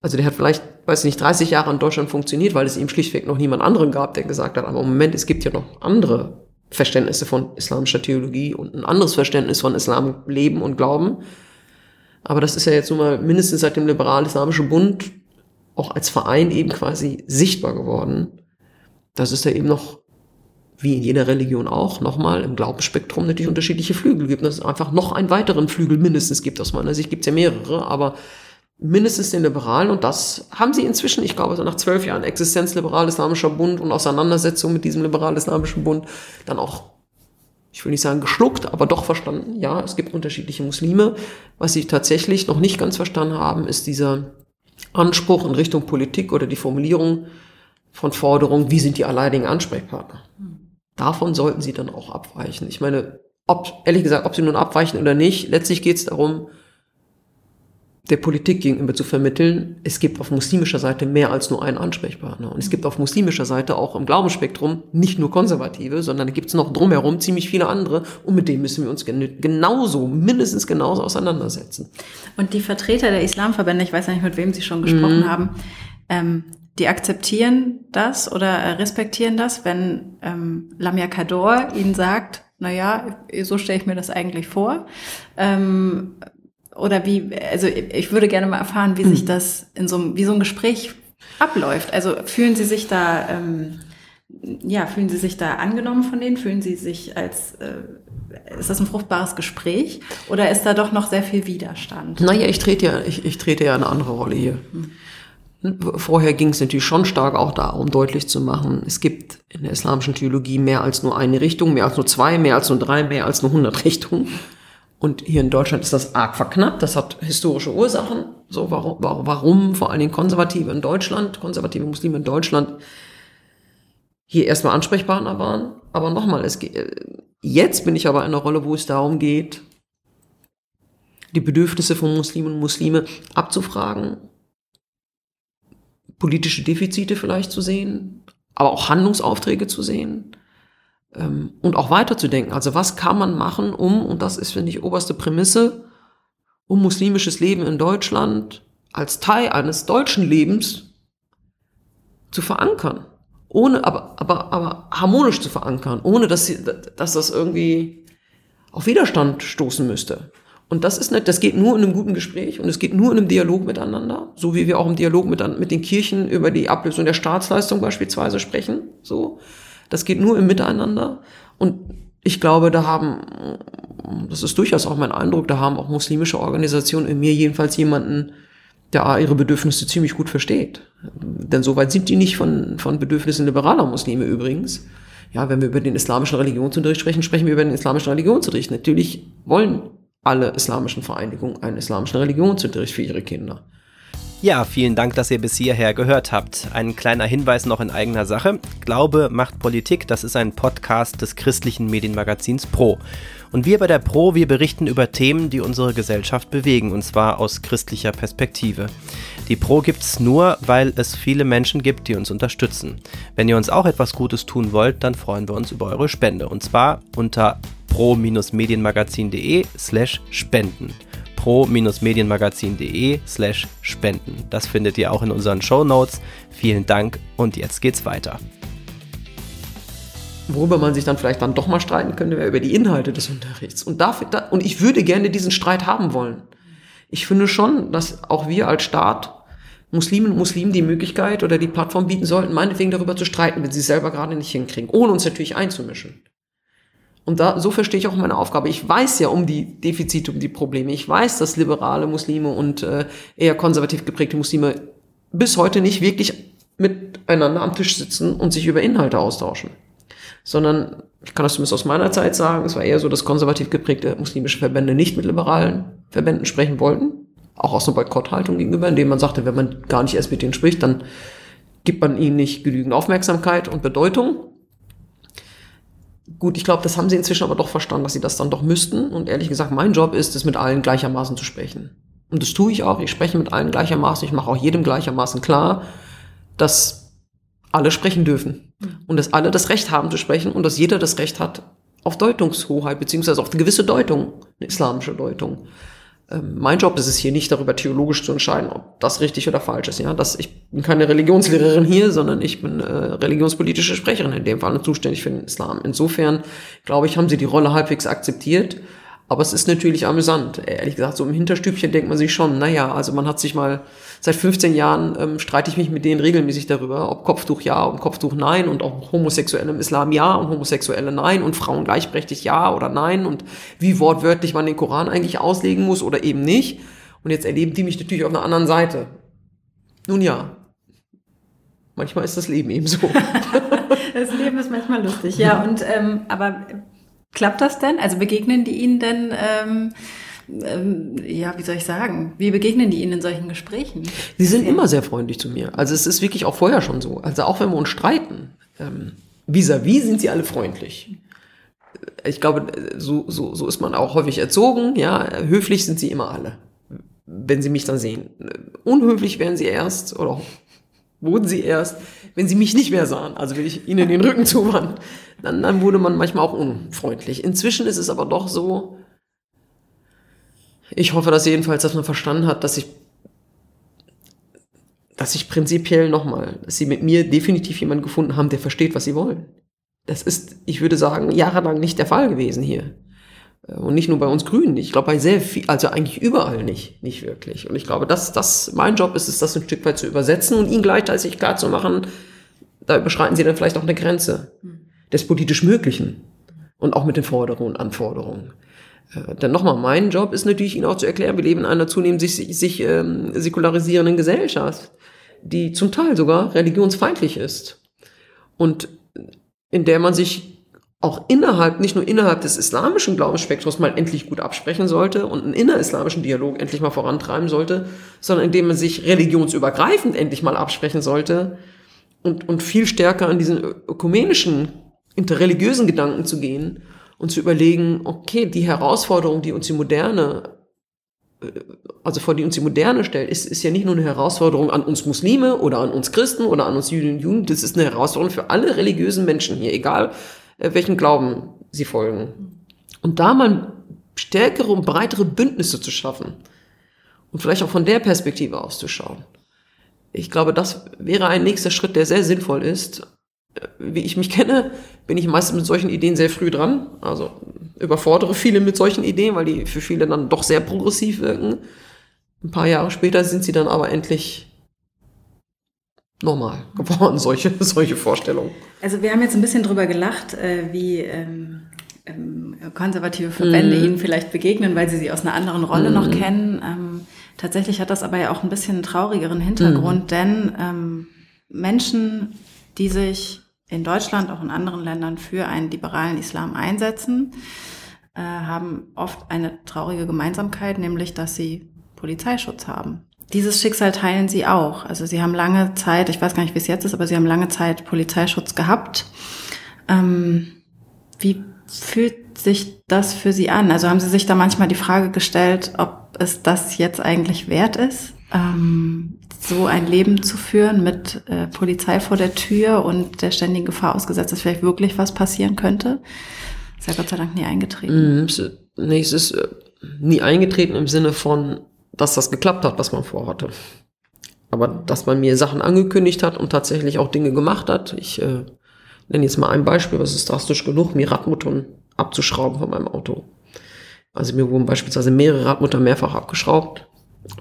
Also der hat vielleicht, weiß nicht, 30 Jahre in Deutschland funktioniert, weil es ihm schlichtweg noch niemand anderen gab, der gesagt hat, aber im Moment, es gibt ja noch andere Verständnisse von islamischer Theologie und ein anderes Verständnis von Islam, Leben und Glauben. Aber das ist ja jetzt nun mal mindestens seit dem Liberal-Islamischen Bund auch als Verein eben quasi sichtbar geworden. dass es ja eben noch, wie in jeder Religion auch, nochmal im Glaubensspektrum natürlich unterschiedliche Flügel gibt. Dass es einfach noch einen weiteren Flügel mindestens gibt. Aus meiner Sicht gibt es ja mehrere, aber mindestens den Liberalen. Und das haben sie inzwischen, ich glaube, so nach zwölf Jahren Existenz liberal-islamischer Bund und Auseinandersetzung mit diesem liberal-islamischen Bund dann auch, ich will nicht sagen geschluckt, aber doch verstanden. Ja, es gibt unterschiedliche Muslime. Was sie tatsächlich noch nicht ganz verstanden haben, ist dieser Anspruch in Richtung Politik oder die Formulierung von Forderungen, wie sind die alleinigen Ansprechpartner. Davon sollten sie dann auch abweichen. Ich meine, ob, ehrlich gesagt, ob sie nun abweichen oder nicht, letztlich geht es darum, der Politik gegenüber zu vermitteln, es gibt auf muslimischer Seite mehr als nur einen Ansprechpartner. Und es gibt auf muslimischer Seite auch im Glaubensspektrum nicht nur Konservative, sondern da gibt es noch drumherum ziemlich viele andere und mit denen müssen wir uns genauso, mindestens genauso auseinandersetzen. Und die Vertreter der Islamverbände, ich weiß nicht, mit wem Sie schon gesprochen mhm. haben, ähm, die akzeptieren das oder respektieren das, wenn ähm, Lamia Kador ihnen sagt, naja, so stelle ich mir das eigentlich vor. Ähm, oder wie, also ich würde gerne mal erfahren, wie hm. sich das in so einem, wie so ein Gespräch abläuft. Also fühlen Sie sich da, ähm, ja, fühlen Sie sich da angenommen von denen? Fühlen Sie sich als, äh, ist das ein fruchtbares Gespräch oder ist da doch noch sehr viel Widerstand? Naja, ich trete ja, ich, ich trete ja eine andere Rolle hier. Hm. Vorher ging es natürlich schon stark auch darum, deutlich zu machen, es gibt in der islamischen Theologie mehr als nur eine Richtung, mehr als nur zwei, mehr als nur drei, mehr als nur hundert Richtungen. Und hier in Deutschland ist das arg verknappt. Das hat historische Ursachen. So, warum, warum vor allen Dingen Konservative in Deutschland, konservative Muslime in Deutschland hier erstmal Ansprechpartner waren. Aber nochmal, es jetzt bin ich aber in einer Rolle, wo es darum geht, die Bedürfnisse von Muslimen und Muslime abzufragen politische Defizite vielleicht zu sehen, aber auch Handlungsaufträge zu sehen ähm, und auch weiterzudenken. Also was kann man machen, um, und das ist, finde ich, oberste Prämisse, um muslimisches Leben in Deutschland als Teil eines deutschen Lebens zu verankern. Ohne, aber, aber, aber harmonisch zu verankern, ohne dass, sie, dass das irgendwie auf Widerstand stoßen müsste. Und das ist nicht, das geht nur in einem guten Gespräch und es geht nur in einem Dialog miteinander, so wie wir auch im Dialog mit, mit den Kirchen über die Ablösung der Staatsleistung beispielsweise sprechen. So, das geht nur im Miteinander. Und ich glaube, da haben, das ist durchaus auch mein Eindruck, da haben auch muslimische Organisationen in mir jedenfalls jemanden, der ihre Bedürfnisse ziemlich gut versteht. Denn soweit sind die nicht von, von Bedürfnissen liberaler Muslime übrigens. Ja, wenn wir über den islamischen Religionsunterricht sprechen, sprechen wir über den islamischen Religionsunterricht. Natürlich wollen alle islamischen Vereinigungen einen islamischen Religionsunterricht für ihre Kinder. Ja, vielen Dank, dass ihr bis hierher gehört habt. Ein kleiner Hinweis noch in eigener Sache. Glaube macht Politik, das ist ein Podcast des christlichen Medienmagazins Pro. Und wir bei der Pro, wir berichten über Themen, die unsere Gesellschaft bewegen, und zwar aus christlicher Perspektive. Die Pro gibt es nur, weil es viele Menschen gibt, die uns unterstützen. Wenn ihr uns auch etwas Gutes tun wollt, dann freuen wir uns über eure Spende. Und zwar unter pro-medienmagazin.de slash spenden pro-medienmagazin.de slash spenden. Das findet ihr auch in unseren Show Notes. Vielen Dank und jetzt geht's weiter. Worüber man sich dann vielleicht dann doch mal streiten könnte, wäre über die Inhalte des Unterrichts. Und, dafür, da, und ich würde gerne diesen Streit haben wollen. Ich finde schon, dass auch wir als Staat Muslimen und Muslimen die Möglichkeit oder die Plattform bieten sollten, meinetwegen darüber zu streiten, wenn sie es selber gerade nicht hinkriegen, ohne uns natürlich einzumischen. Und da, so verstehe ich auch meine Aufgabe. Ich weiß ja um die Defizite, um die Probleme. Ich weiß, dass liberale Muslime und äh, eher konservativ geprägte Muslime bis heute nicht wirklich miteinander am Tisch sitzen und sich über Inhalte austauschen. Sondern, ich kann das zumindest aus meiner Zeit sagen, es war eher so, dass konservativ geprägte muslimische Verbände nicht mit liberalen Verbänden sprechen wollten. Auch aus einer Boykotthaltung gegenüber, indem man sagte, wenn man gar nicht erst mit denen spricht, dann gibt man ihnen nicht genügend Aufmerksamkeit und Bedeutung. Gut, ich glaube, das haben sie inzwischen aber doch verstanden, dass sie das dann doch müssten. Und ehrlich gesagt, mein Job ist es, mit allen gleichermaßen zu sprechen. Und das tue ich auch. Ich spreche mit allen gleichermaßen. Ich mache auch jedem gleichermaßen klar, dass alle sprechen dürfen. Und dass alle das Recht haben zu sprechen und dass jeder das Recht hat auf Deutungshoheit, beziehungsweise auf eine gewisse Deutung, eine islamische Deutung. Ähm, mein Job ist es hier nicht darüber theologisch zu entscheiden, ob das richtig oder falsch ist. Ja, das, ich bin keine Religionslehrerin hier, sondern ich bin äh, religionspolitische Sprecherin in dem Fall und zuständig für den Islam. Insofern glaube ich, haben sie die Rolle halbwegs akzeptiert aber es ist natürlich amüsant. Ehrlich gesagt, so im Hinterstübchen denkt man sich schon, naja, also man hat sich mal, seit 15 Jahren ähm, streite ich mich mit denen regelmäßig darüber, ob Kopftuch ja und Kopftuch nein und auch Homosexuelle im Islam ja und Homosexuelle nein und Frauen gleichberechtigt ja oder nein und wie wortwörtlich man den Koran eigentlich auslegen muss oder eben nicht. Und jetzt erleben die mich natürlich auf einer anderen Seite. Nun ja, manchmal ist das Leben eben so. das Leben ist manchmal lustig, ja. Und ähm, aber Klappt das denn? Also begegnen die Ihnen denn, ähm, ähm, ja, wie soll ich sagen, wie begegnen die Ihnen in solchen Gesprächen? Sie sind ja. immer sehr freundlich zu mir. Also es ist wirklich auch vorher schon so. Also auch wenn wir uns streiten, ähm, vis-à-vis -vis sind sie alle freundlich. Ich glaube, so, so, so ist man auch häufig erzogen. Ja, höflich sind sie immer alle, wenn sie mich dann sehen. Unhöflich werden sie erst oder wurden sie erst, wenn sie mich nicht mehr sahen, also wenn ich ihnen den Rücken zuwand, dann, dann wurde man manchmal auch unfreundlich. Inzwischen ist es aber doch so, ich hoffe dass jedenfalls, dass man verstanden hat, dass ich, dass ich prinzipiell nochmal, dass sie mit mir definitiv jemanden gefunden haben, der versteht, was sie wollen. Das ist, ich würde sagen, jahrelang nicht der Fall gewesen hier. Äh, und nicht nur bei uns Grünen. Ich glaube, bei sehr viel, also eigentlich überall nicht, nicht wirklich. Und ich glaube, dass das mein Job ist, ist das ein Stück weit zu übersetzen und ihnen gleichzeitig klar zu machen, da überschreiten sie dann vielleicht auch eine Grenze des politisch Möglichen und auch mit den Forderungen und Anforderungen. Äh, Denn nochmal, mein Job ist natürlich, Ihnen auch zu erklären, wir leben in einer zunehmend sich, sich ähm, säkularisierenden Gesellschaft, die zum Teil sogar religionsfeindlich ist. Und in der man sich auch innerhalb, nicht nur innerhalb des islamischen Glaubensspektrums mal endlich gut absprechen sollte und einen innerislamischen Dialog endlich mal vorantreiben sollte, sondern in dem man sich religionsübergreifend endlich mal absprechen sollte und, und viel stärker an diesen ökumenischen, interreligiösen Gedanken zu gehen und zu überlegen, okay, die Herausforderung, die uns die Moderne also vor die uns die Moderne stellt, ist, ist ja nicht nur eine Herausforderung an uns Muslime oder an uns Christen oder an uns Juden und Juden, das ist eine Herausforderung für alle religiösen Menschen hier, egal äh, welchen Glauben sie folgen. Und da mal stärkere und breitere Bündnisse zu schaffen und vielleicht auch von der Perspektive auszuschauen. Ich glaube, das wäre ein nächster Schritt, der sehr sinnvoll ist. Äh, wie ich mich kenne, bin ich meistens mit solchen Ideen sehr früh dran. Also überfordere viele mit solchen Ideen, weil die für viele dann doch sehr progressiv wirken. Ein paar Jahre später sind sie dann aber endlich normal geworden, solche, solche Vorstellungen. Also wir haben jetzt ein bisschen drüber gelacht, äh, wie ähm, ähm, konservative Verbände mm. ihnen vielleicht begegnen, weil sie sie aus einer anderen Rolle mm. noch mhm. kennen. Ähm, tatsächlich hat das aber ja auch ein bisschen einen traurigeren Hintergrund, mm. denn Menschen, die sich in Deutschland, auch in anderen Ländern für einen liberalen Islam einsetzen, äh, haben oft eine traurige Gemeinsamkeit, nämlich dass sie Polizeischutz haben. Dieses Schicksal teilen sie auch. Also sie haben lange Zeit, ich weiß gar nicht, wie es jetzt ist, aber sie haben lange Zeit Polizeischutz gehabt. Ähm, wie fühlt sich das für Sie an? Also haben Sie sich da manchmal die Frage gestellt, ob es das jetzt eigentlich wert ist, ähm, so ein Leben zu führen mit äh, Polizei vor der Tür und der ständigen Gefahr ausgesetzt, dass vielleicht wirklich was passieren könnte? Ist ja Gott sei Dank nie eingetreten. Mm, nee, es ist äh, nie eingetreten im Sinne von, dass das geklappt hat, was man vorhatte. Aber dass man mir Sachen angekündigt hat und tatsächlich auch Dinge gemacht hat. Ich äh, nenne jetzt mal ein Beispiel, was ist drastisch genug, mir Radmuttern abzuschrauben von meinem Auto. Also mir wurden beispielsweise mehrere Radmutter mehrfach abgeschraubt,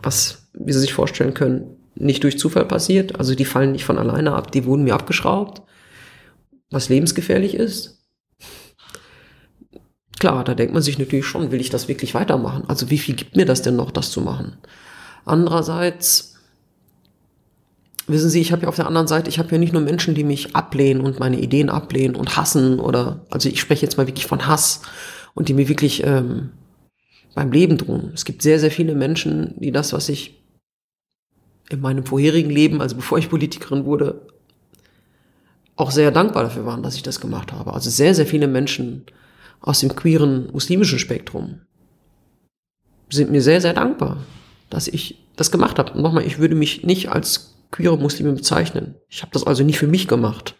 was, wie Sie sich vorstellen können, nicht durch Zufall passiert. Also die fallen nicht von alleine ab, die wurden mir abgeschraubt, was lebensgefährlich ist. Klar, da denkt man sich natürlich schon, will ich das wirklich weitermachen? Also wie viel gibt mir das denn noch, das zu machen? Andererseits, wissen Sie, ich habe ja auf der anderen Seite, ich habe ja nicht nur Menschen, die mich ablehnen und meine Ideen ablehnen und hassen oder, also ich spreche jetzt mal wirklich von Hass und die mir wirklich ähm, beim Leben drohen. Es gibt sehr, sehr viele Menschen, die das, was ich in meinem vorherigen Leben, also bevor ich Politikerin wurde, auch sehr dankbar dafür waren, dass ich das gemacht habe. Also sehr, sehr viele Menschen aus dem queeren muslimischen Spektrum sind mir sehr, sehr dankbar, dass ich das gemacht habe. Und nochmal, ich würde mich nicht als queere Muslime bezeichnen. Ich habe das also nicht für mich gemacht.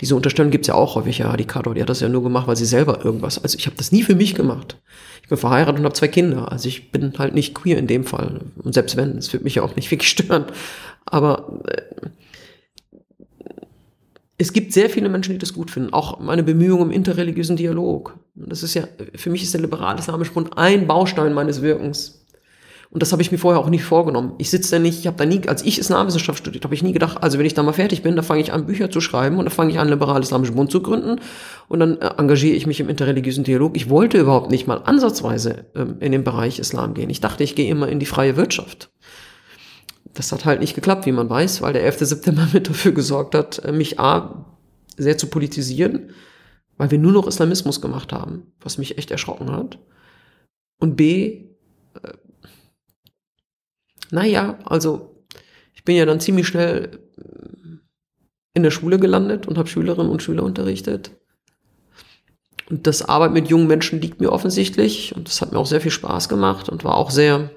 Diese Unterstellung gibt's ja auch häufig, ja, die Kato, die hat das ja nur gemacht, weil sie selber irgendwas. Also ich habe das nie für mich gemacht. Ich bin verheiratet und habe zwei Kinder. Also ich bin halt nicht queer in dem Fall. Und selbst wenn, es wird mich ja auch nicht wirklich stören. Aber äh, es gibt sehr viele Menschen, die das gut finden. Auch meine Bemühungen im interreligiösen Dialog. Das ist ja, für mich ist der liberal-islamische Bund ein Baustein meines Wirkens. Und das habe ich mir vorher auch nicht vorgenommen. Ich sitze da nicht, ich habe da nie, als ich Islamwissenschaft studiert, habe ich nie gedacht, also wenn ich da mal fertig bin, dann fange ich an, Bücher zu schreiben und dann fange ich an, liberal-islamischen Bund zu gründen und dann äh, engagiere ich mich im interreligiösen Dialog. Ich wollte überhaupt nicht mal ansatzweise ähm, in den Bereich Islam gehen. Ich dachte, ich gehe immer in die freie Wirtschaft. Das hat halt nicht geklappt, wie man weiß, weil der 11. September mit dafür gesorgt hat, äh, mich A, sehr zu politisieren, weil wir nur noch Islamismus gemacht haben, was mich echt erschrocken hat. Und B, äh, naja, also ich bin ja dann ziemlich schnell in der Schule gelandet und habe Schülerinnen und Schüler unterrichtet. Und das Arbeit mit jungen Menschen liegt mir offensichtlich und das hat mir auch sehr viel Spaß gemacht und war auch sehr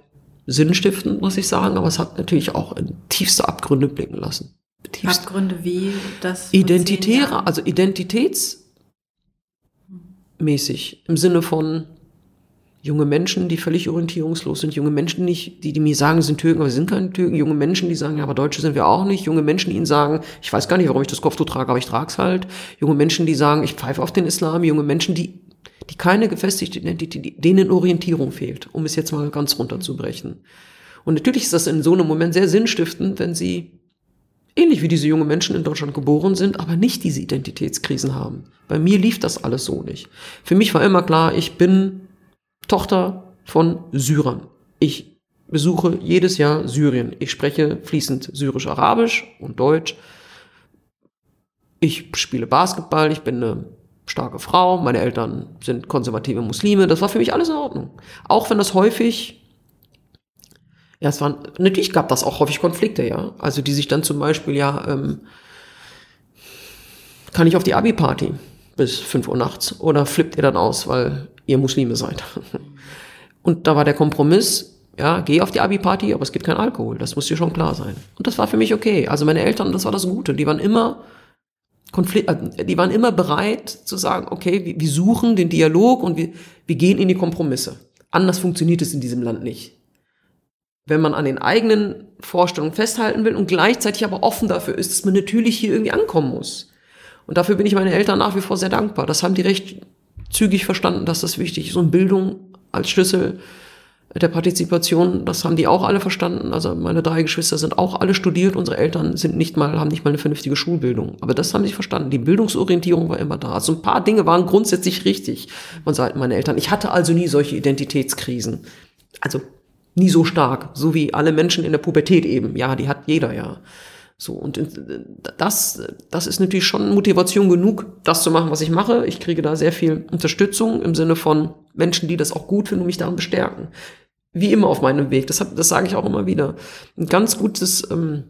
sinnstiftend, muss ich sagen, aber es hat natürlich auch in tiefste Abgründe blicken lassen. Tiefst Abgründe wie das? Identitäre, also identitätsmäßig im Sinne von, junge Menschen, die völlig orientierungslos sind, junge Menschen nicht, die, die mir sagen, sind Türken, aber sie sind keine Türken, junge Menschen, die sagen, ja, aber Deutsche sind wir auch nicht, junge Menschen, die ihnen sagen, ich weiß gar nicht, warum ich das Kopftuch trage, aber ich trage es halt, junge Menschen, die sagen, ich pfeife auf den Islam, junge Menschen, die, die keine gefestigte Identität, denen Orientierung fehlt, um es jetzt mal ganz runterzubrechen. Und natürlich ist das in so einem Moment sehr sinnstiftend, wenn sie ähnlich wie diese jungen Menschen in Deutschland geboren sind, aber nicht diese Identitätskrisen haben. Bei mir lief das alles so nicht. Für mich war immer klar, ich bin Tochter von Syrern. Ich besuche jedes Jahr Syrien. Ich spreche fließend Syrisch-Arabisch und Deutsch. Ich spiele Basketball, ich bin eine starke Frau, meine Eltern sind konservative Muslime. Das war für mich alles in Ordnung. Auch wenn das häufig ja, es waren, natürlich gab das auch häufig Konflikte, ja. Also die sich dann zum Beispiel, ja, ähm, kann ich auf die Abi-Party bis 5 Uhr nachts oder flippt ihr dann aus, weil ihr Muslime seid. Und da war der Kompromiss, ja, geh auf die Abi-Party, aber es gibt kein Alkohol, das muss dir schon klar sein. Und das war für mich okay. Also meine Eltern, das war das Gute, die waren immer Konflikt, äh, die waren immer bereit zu sagen, okay, wir, wir suchen den Dialog und wir, wir gehen in die Kompromisse. Anders funktioniert es in diesem Land nicht wenn man an den eigenen Vorstellungen festhalten will und gleichzeitig aber offen dafür ist, dass man natürlich hier irgendwie ankommen muss. Und dafür bin ich meinen Eltern nach wie vor sehr dankbar. Das haben die recht zügig verstanden, dass das wichtig ist. Und Bildung als Schlüssel der Partizipation, das haben die auch alle verstanden. Also meine drei Geschwister sind auch alle studiert. Unsere Eltern sind nicht mal, haben nicht mal eine vernünftige Schulbildung. Aber das haben sie verstanden. Die Bildungsorientierung war immer da. Also ein paar Dinge waren grundsätzlich richtig von Seiten meiner Eltern. Ich hatte also nie solche Identitätskrisen. Also nie so stark, so wie alle Menschen in der Pubertät eben. Ja, die hat jeder ja. So, und das, das ist natürlich schon Motivation genug, das zu machen, was ich mache. Ich kriege da sehr viel Unterstützung im Sinne von Menschen, die das auch gut finden und mich daran bestärken. Wie immer auf meinem Weg. Das, hab, das sage ich auch immer wieder. Ein ganz gutes, ähm,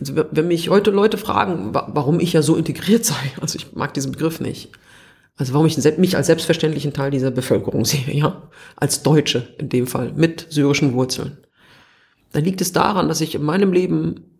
also wenn mich heute Leute fragen, warum ich ja so integriert sei, also ich mag diesen Begriff nicht. Also warum ich mich als selbstverständlichen Teil dieser Bevölkerung sehe, ja, als Deutsche in dem Fall mit syrischen Wurzeln. Dann liegt es daran, dass ich in meinem Leben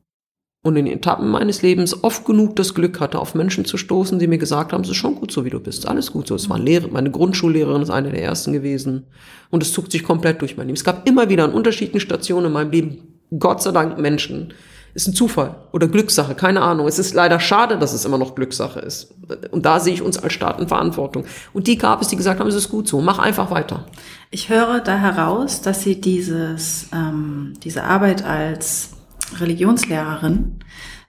und in den Etappen meines Lebens oft genug das Glück hatte, auf Menschen zu stoßen, die mir gesagt haben, es ist schon gut so, wie du bist, alles gut so. Es war Lehrer, meine Grundschullehrerin ist eine der ersten gewesen und es zog sich komplett durch mein Leben. Es gab immer wieder an unterschiedlichen Stationen in meinem Leben, Gott sei Dank, Menschen, ist ein Zufall oder Glückssache, keine Ahnung. Es ist leider schade, dass es immer noch Glückssache ist. Und da sehe ich uns als Staat in Verantwortung. Und die gab es, die gesagt haben, es ist gut so, mach einfach weiter. Ich höre da heraus, dass Sie dieses, ähm, diese Arbeit als Religionslehrerin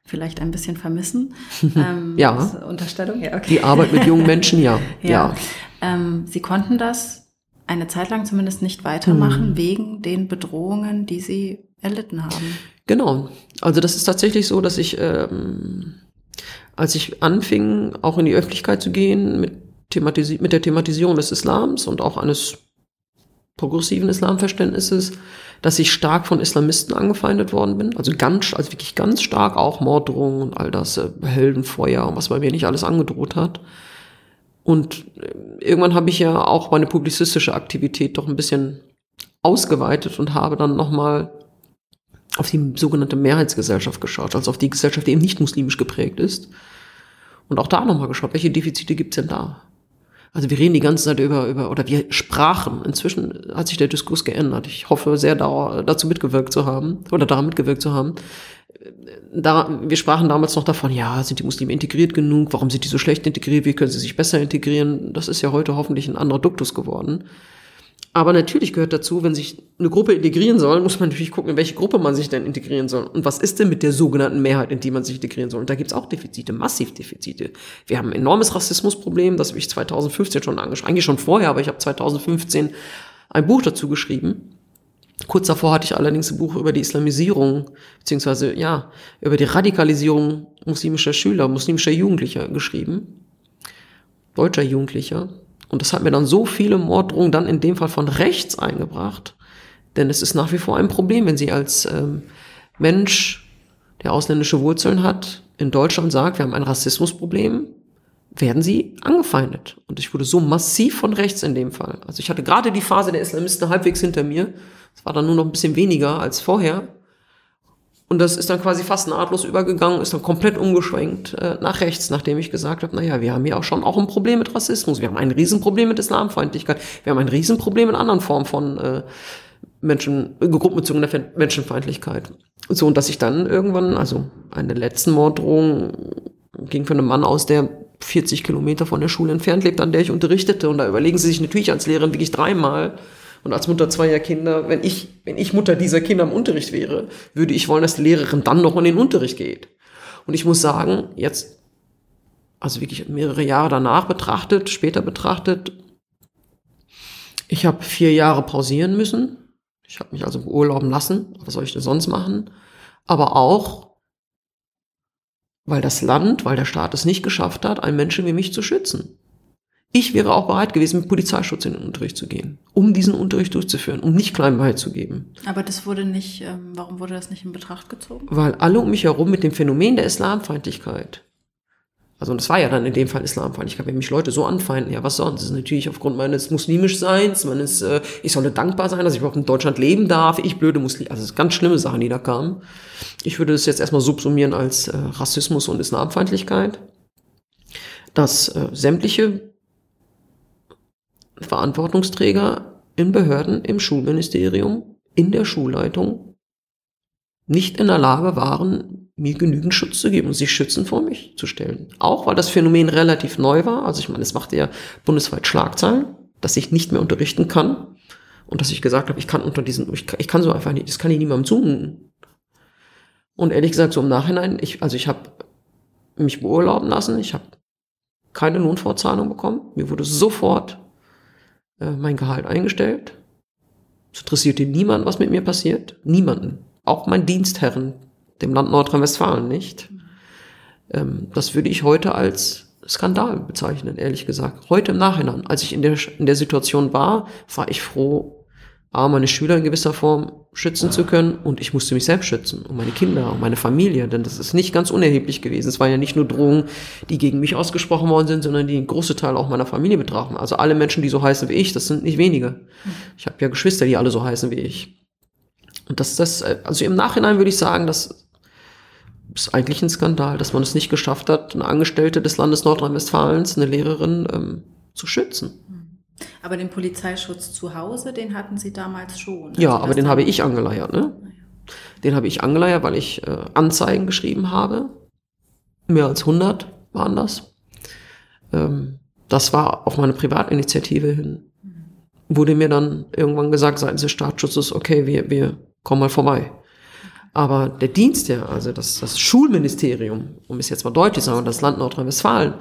vielleicht ein bisschen vermissen. Ähm, ja. Unterstellung, ja, okay. Die Arbeit mit jungen Menschen, ja. ja. ja. Ähm, Sie konnten das eine Zeit lang zumindest nicht weitermachen, hm. wegen den Bedrohungen, die Sie erlitten haben. Genau. Also das ist tatsächlich so, dass ich, ähm, als ich anfing, auch in die Öffentlichkeit zu gehen mit, mit der Thematisierung des Islams und auch eines progressiven Islamverständnisses, dass ich stark von Islamisten angefeindet worden bin. Also ganz, also wirklich ganz stark, auch Morddrohungen und all das, äh, Heldenfeuer und was bei mir nicht alles angedroht hat. Und äh, irgendwann habe ich ja auch meine publizistische Aktivität doch ein bisschen ausgeweitet und habe dann nochmal auf die sogenannte Mehrheitsgesellschaft geschaut, also auf die Gesellschaft, die eben nicht muslimisch geprägt ist. Und auch da nochmal geschaut, welche Defizite gibt's denn da? Also wir reden die ganze Zeit über, über, oder wir sprachen. Inzwischen hat sich der Diskurs geändert. Ich hoffe sehr da, dazu mitgewirkt zu haben, oder daran mitgewirkt zu haben. Da, wir sprachen damals noch davon, ja, sind die Muslime integriert genug? Warum sind die so schlecht integriert? Wie können sie sich besser integrieren? Das ist ja heute hoffentlich ein anderer Duktus geworden. Aber natürlich gehört dazu, wenn sich eine Gruppe integrieren soll, muss man natürlich gucken, in welche Gruppe man sich denn integrieren soll. Und was ist denn mit der sogenannten Mehrheit, in die man sich integrieren soll? Und da gibt's auch Defizite, massiv Defizite. Wir haben ein enormes Rassismusproblem, das habe ich 2015 schon angesprochen, eigentlich schon vorher, aber ich habe 2015 ein Buch dazu geschrieben. Kurz davor hatte ich allerdings ein Buch über die Islamisierung, beziehungsweise ja, über die Radikalisierung muslimischer Schüler, muslimischer Jugendlicher geschrieben. Deutscher Jugendlicher. Und das hat mir dann so viele Morddrohungen dann in dem Fall von rechts eingebracht. Denn es ist nach wie vor ein Problem, wenn sie als ähm, Mensch, der ausländische Wurzeln hat, in Deutschland sagt, wir haben ein Rassismusproblem, werden sie angefeindet. Und ich wurde so massiv von rechts in dem Fall. Also ich hatte gerade die Phase der Islamisten halbwegs hinter mir. Es war dann nur noch ein bisschen weniger als vorher. Und das ist dann quasi fast nahtlos übergegangen, ist dann komplett umgeschwenkt äh, nach rechts, nachdem ich gesagt habe, naja, wir haben ja auch schon auch ein Problem mit Rassismus, wir haben ein Riesenproblem mit Islamfeindlichkeit, wir haben ein Riesenproblem mit anderen Formen von äh, Menschen, äh, gruppenbezogener Menschenfeindlichkeit. So, und dass ich dann irgendwann, also eine letzten Morddrohung ging von einem Mann aus, der 40 Kilometer von der Schule entfernt lebt, an der ich unterrichtete. Und da überlegen sie sich natürlich als Lehrerin wirklich dreimal, und als Mutter zweier Kinder, wenn ich, wenn ich Mutter dieser Kinder im Unterricht wäre, würde ich wollen, dass die Lehrerin dann noch in den Unterricht geht. Und ich muss sagen, jetzt, also wirklich mehrere Jahre danach betrachtet, später betrachtet, ich habe vier Jahre pausieren müssen. Ich habe mich also beurlauben lassen. Was soll ich denn sonst machen? Aber auch, weil das Land, weil der Staat es nicht geschafft hat, einen Menschen wie mich zu schützen. Ich wäre auch bereit gewesen, mit Polizeischutz in den Unterricht zu gehen, um diesen Unterricht durchzuführen, um nicht klein beizugeben. Aber das wurde nicht, ähm, warum wurde das nicht in Betracht gezogen? Weil alle um mich herum mit dem Phänomen der Islamfeindlichkeit, also das war ja dann in dem Fall Islamfeindlichkeit, wenn mich Leute so anfeinden, ja was sonst? Das ist natürlich aufgrund meines muslimisch-Seins, meines, äh, ich solle dankbar sein, dass ich überhaupt in Deutschland leben darf, ich blöde Muslim, also das ganz schlimme Sachen, die da kamen. Ich würde das jetzt erstmal subsumieren als äh, Rassismus und Islamfeindlichkeit, dass äh, sämtliche Verantwortungsträger in Behörden, im Schulministerium, in der Schulleitung nicht in der Lage waren, mir genügend Schutz zu geben und sich schützen vor mich zu stellen. Auch weil das Phänomen relativ neu war. Also ich meine, es machte ja bundesweit Schlagzeilen, dass ich nicht mehr unterrichten kann und dass ich gesagt habe, ich kann unter diesen, ich kann, ich kann so einfach nicht, das kann ich niemandem zumuten. Und ehrlich gesagt, so im Nachhinein, ich, also ich habe mich beurlauben lassen, ich habe keine Lohnfortzahlung bekommen. Mir wurde sofort äh, mein Gehalt eingestellt. Es interessierte niemand, was mit mir passiert. Niemanden. Auch mein Dienstherren, dem Land Nordrhein-Westfalen nicht. Ähm, das würde ich heute als Skandal bezeichnen, ehrlich gesagt. Heute im Nachhinein, als ich in der, in der Situation war, war ich froh, A, meine Schüler in gewisser Form schützen zu können und ich musste mich selbst schützen und meine Kinder und meine Familie, denn das ist nicht ganz unerheblich gewesen. Es waren ja nicht nur Drohungen, die gegen mich ausgesprochen worden sind, sondern die einen großen Teil auch meiner Familie betrafen. Also alle Menschen, die so heißen wie ich, das sind nicht wenige. Ich habe ja Geschwister, die alle so heißen wie ich. Und das, das, also im Nachhinein würde ich sagen, das ist eigentlich ein Skandal, dass man es nicht geschafft hat, eine Angestellte des Landes Nordrhein-Westfalens, eine Lehrerin, ähm, zu schützen. Aber den Polizeischutz zu Hause, den hatten Sie damals schon. Ja, also aber den habe ich angeleiert. Ne? Den habe ich angeleiert, weil ich äh, Anzeigen geschrieben habe. Mehr als 100 waren das. Ähm, das war auf meine Privatinitiative hin. Wurde mir dann irgendwann gesagt seitens des Staatsschutzes, okay, wir, wir kommen mal vorbei. Aber der Dienst ja, also das, das Schulministerium, um es jetzt mal deutlich zu sagen, das Land Nordrhein-Westfalen,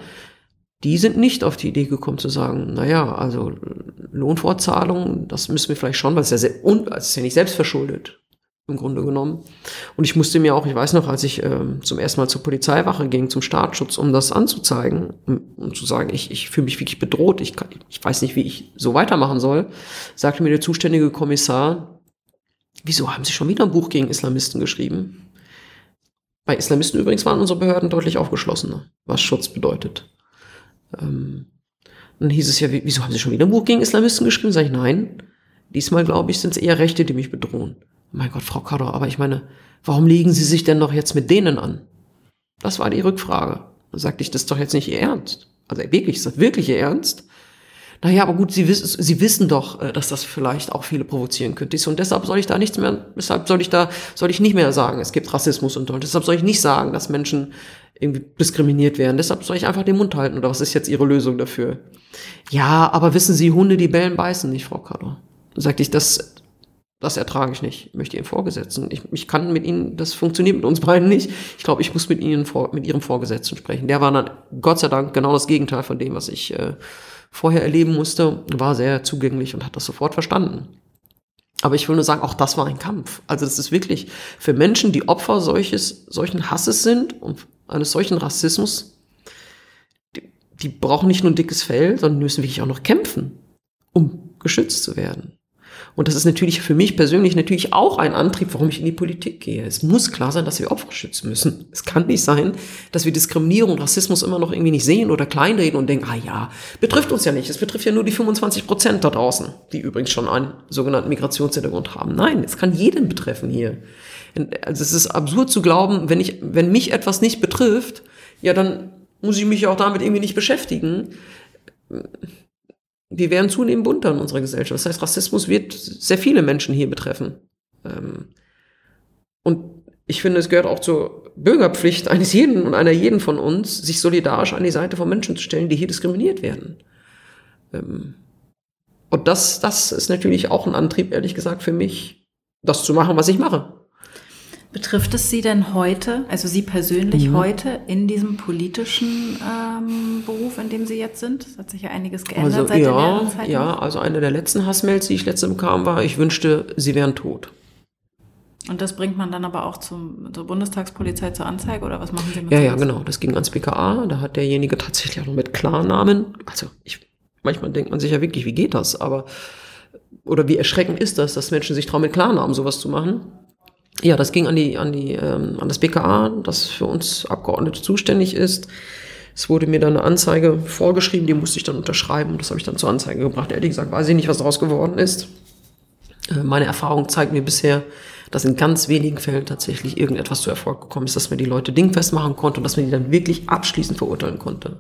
die sind nicht auf die Idee gekommen zu sagen, naja, also Lohnfortzahlung, das müssen wir vielleicht schon, weil es ja, sehr, es ist ja nicht selbstverschuldet im Grunde genommen. Und ich musste mir auch, ich weiß noch, als ich ähm, zum ersten Mal zur Polizeiwache ging, zum Staatsschutz, um das anzuzeigen, um, um zu sagen, ich, ich fühle mich wirklich bedroht, ich, kann, ich weiß nicht, wie ich so weitermachen soll, sagte mir der zuständige Kommissar, wieso haben Sie schon wieder ein Buch gegen Islamisten geschrieben? Bei Islamisten übrigens waren unsere Behörden deutlich aufgeschlossener, was Schutz bedeutet. Ähm, dann hieß es ja, wieso haben Sie schon wieder ein Buch gegen Islamisten geschrieben? Sag ich, nein. Diesmal, glaube ich, sind es eher Rechte, die mich bedrohen. Mein Gott, Frau Kador, aber ich meine, warum legen Sie sich denn doch jetzt mit denen an? Das war die Rückfrage. Dann sagte ich, das ist doch jetzt nicht Ihr Ernst. Also wirklich, ist das wirklich Ihr Ernst? Naja, aber gut, Sie, wissen, Sie wissen doch, äh, dass das vielleicht auch viele provozieren könnte. Und deshalb soll ich da nichts mehr, deshalb soll ich da, soll ich nicht mehr sagen, es gibt Rassismus und Deutsch. Deshalb soll ich nicht sagen, dass Menschen irgendwie diskriminiert werden. Deshalb soll ich einfach den Mund halten. Oder was ist jetzt Ihre Lösung dafür? Ja, aber wissen Sie, Hunde, die bellen, beißen nicht, Frau Kader. Sagte ich, das, das ertrage ich nicht. Ich möchte Ihren Vorgesetzten. Ich, ich kann mit Ihnen, das funktioniert mit uns beiden nicht. Ich glaube, ich muss mit Ihnen, mit Ihrem Vorgesetzten sprechen. Der war dann, Gott sei Dank, genau das Gegenteil von dem, was ich äh, vorher erleben musste, war sehr zugänglich und hat das sofort verstanden. Aber ich will nur sagen, auch das war ein Kampf. Also das ist wirklich für Menschen, die Opfer solches, solchen Hasses sind und eines solchen Rassismus, die, die brauchen nicht nur ein dickes Fell, sondern müssen wirklich auch noch kämpfen, um geschützt zu werden. Und das ist natürlich für mich persönlich natürlich auch ein Antrieb, warum ich in die Politik gehe. Es muss klar sein, dass wir Opfer schützen müssen. Es kann nicht sein, dass wir Diskriminierung und Rassismus immer noch irgendwie nicht sehen oder kleinreden und denken, ah ja, betrifft uns ja nicht. Es betrifft ja nur die 25 Prozent da draußen, die übrigens schon einen sogenannten Migrationshintergrund haben. Nein, es kann jeden betreffen hier. Also es ist absurd zu glauben, wenn ich, wenn mich etwas nicht betrifft, ja, dann muss ich mich auch damit irgendwie nicht beschäftigen. Wir werden zunehmend bunter in unserer Gesellschaft. Das heißt, Rassismus wird sehr viele Menschen hier betreffen. Ähm, und ich finde, es gehört auch zur Bürgerpflicht eines jeden und einer jeden von uns, sich solidarisch an die Seite von Menschen zu stellen, die hier diskriminiert werden. Ähm, und das, das ist natürlich auch ein Antrieb, ehrlich gesagt, für mich, das zu machen, was ich mache. Betrifft es Sie denn heute, also Sie persönlich mhm. heute in diesem politischen ähm, Beruf, in dem Sie jetzt sind? Es hat sich ja einiges geändert also, seit ja, der Zeit. Ja, also eine der letzten Hassmails, die ich letztens bekam, war, ich wünschte, Sie wären tot. Und das bringt man dann aber auch zum, zur Bundestagspolizei zur Anzeige oder was machen Sie mit Ja, ja, genau. Das ging ans BKA. Da hat derjenige tatsächlich auch noch mit Klarnamen. Also ich, manchmal denkt man sich ja wirklich, wie geht das? Aber, oder wie erschreckend ist das, dass Menschen sich trauen, mit Klarnamen sowas zu machen? Ja, das ging an die, an die, ähm, an das BKA, das für uns Abgeordnete zuständig ist. Es wurde mir dann eine Anzeige vorgeschrieben, die musste ich dann unterschreiben. Das habe ich dann zur Anzeige gebracht. Ehrlich gesagt weiß ich nicht, was daraus geworden ist. Äh, meine Erfahrung zeigt mir bisher, dass in ganz wenigen Fällen tatsächlich irgendetwas zu Erfolg gekommen ist, dass man die Leute dingfest machen konnte und dass man die dann wirklich abschließend verurteilen konnte.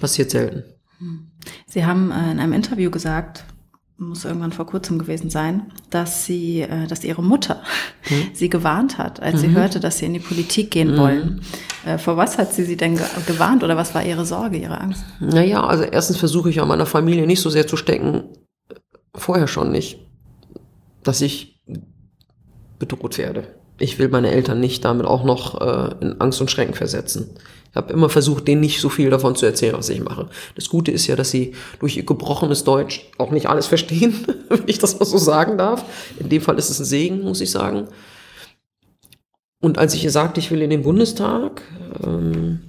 Passiert selten. Sie haben äh, in einem Interview gesagt, muss irgendwann vor kurzem gewesen sein, dass sie, äh, dass ihre Mutter hm? sie gewarnt hat, als mhm. sie hörte, dass sie in die Politik gehen mhm. wollen. Äh, vor was hat sie sie denn gewarnt oder was war ihre Sorge, ihre Angst? Naja, also erstens versuche ich ja meiner Familie nicht so sehr zu stecken, vorher schon nicht, dass ich bedroht werde. Ich will meine Eltern nicht damit auch noch äh, in Angst und Schrecken versetzen. Ich habe immer versucht, denen nicht so viel davon zu erzählen, was ich mache. Das Gute ist ja, dass sie durch ihr gebrochenes Deutsch auch nicht alles verstehen, wenn ich das mal so sagen darf. In dem Fall ist es ein Segen, muss ich sagen. Und als ich ihr sagte, ich will in den Bundestag, ähm,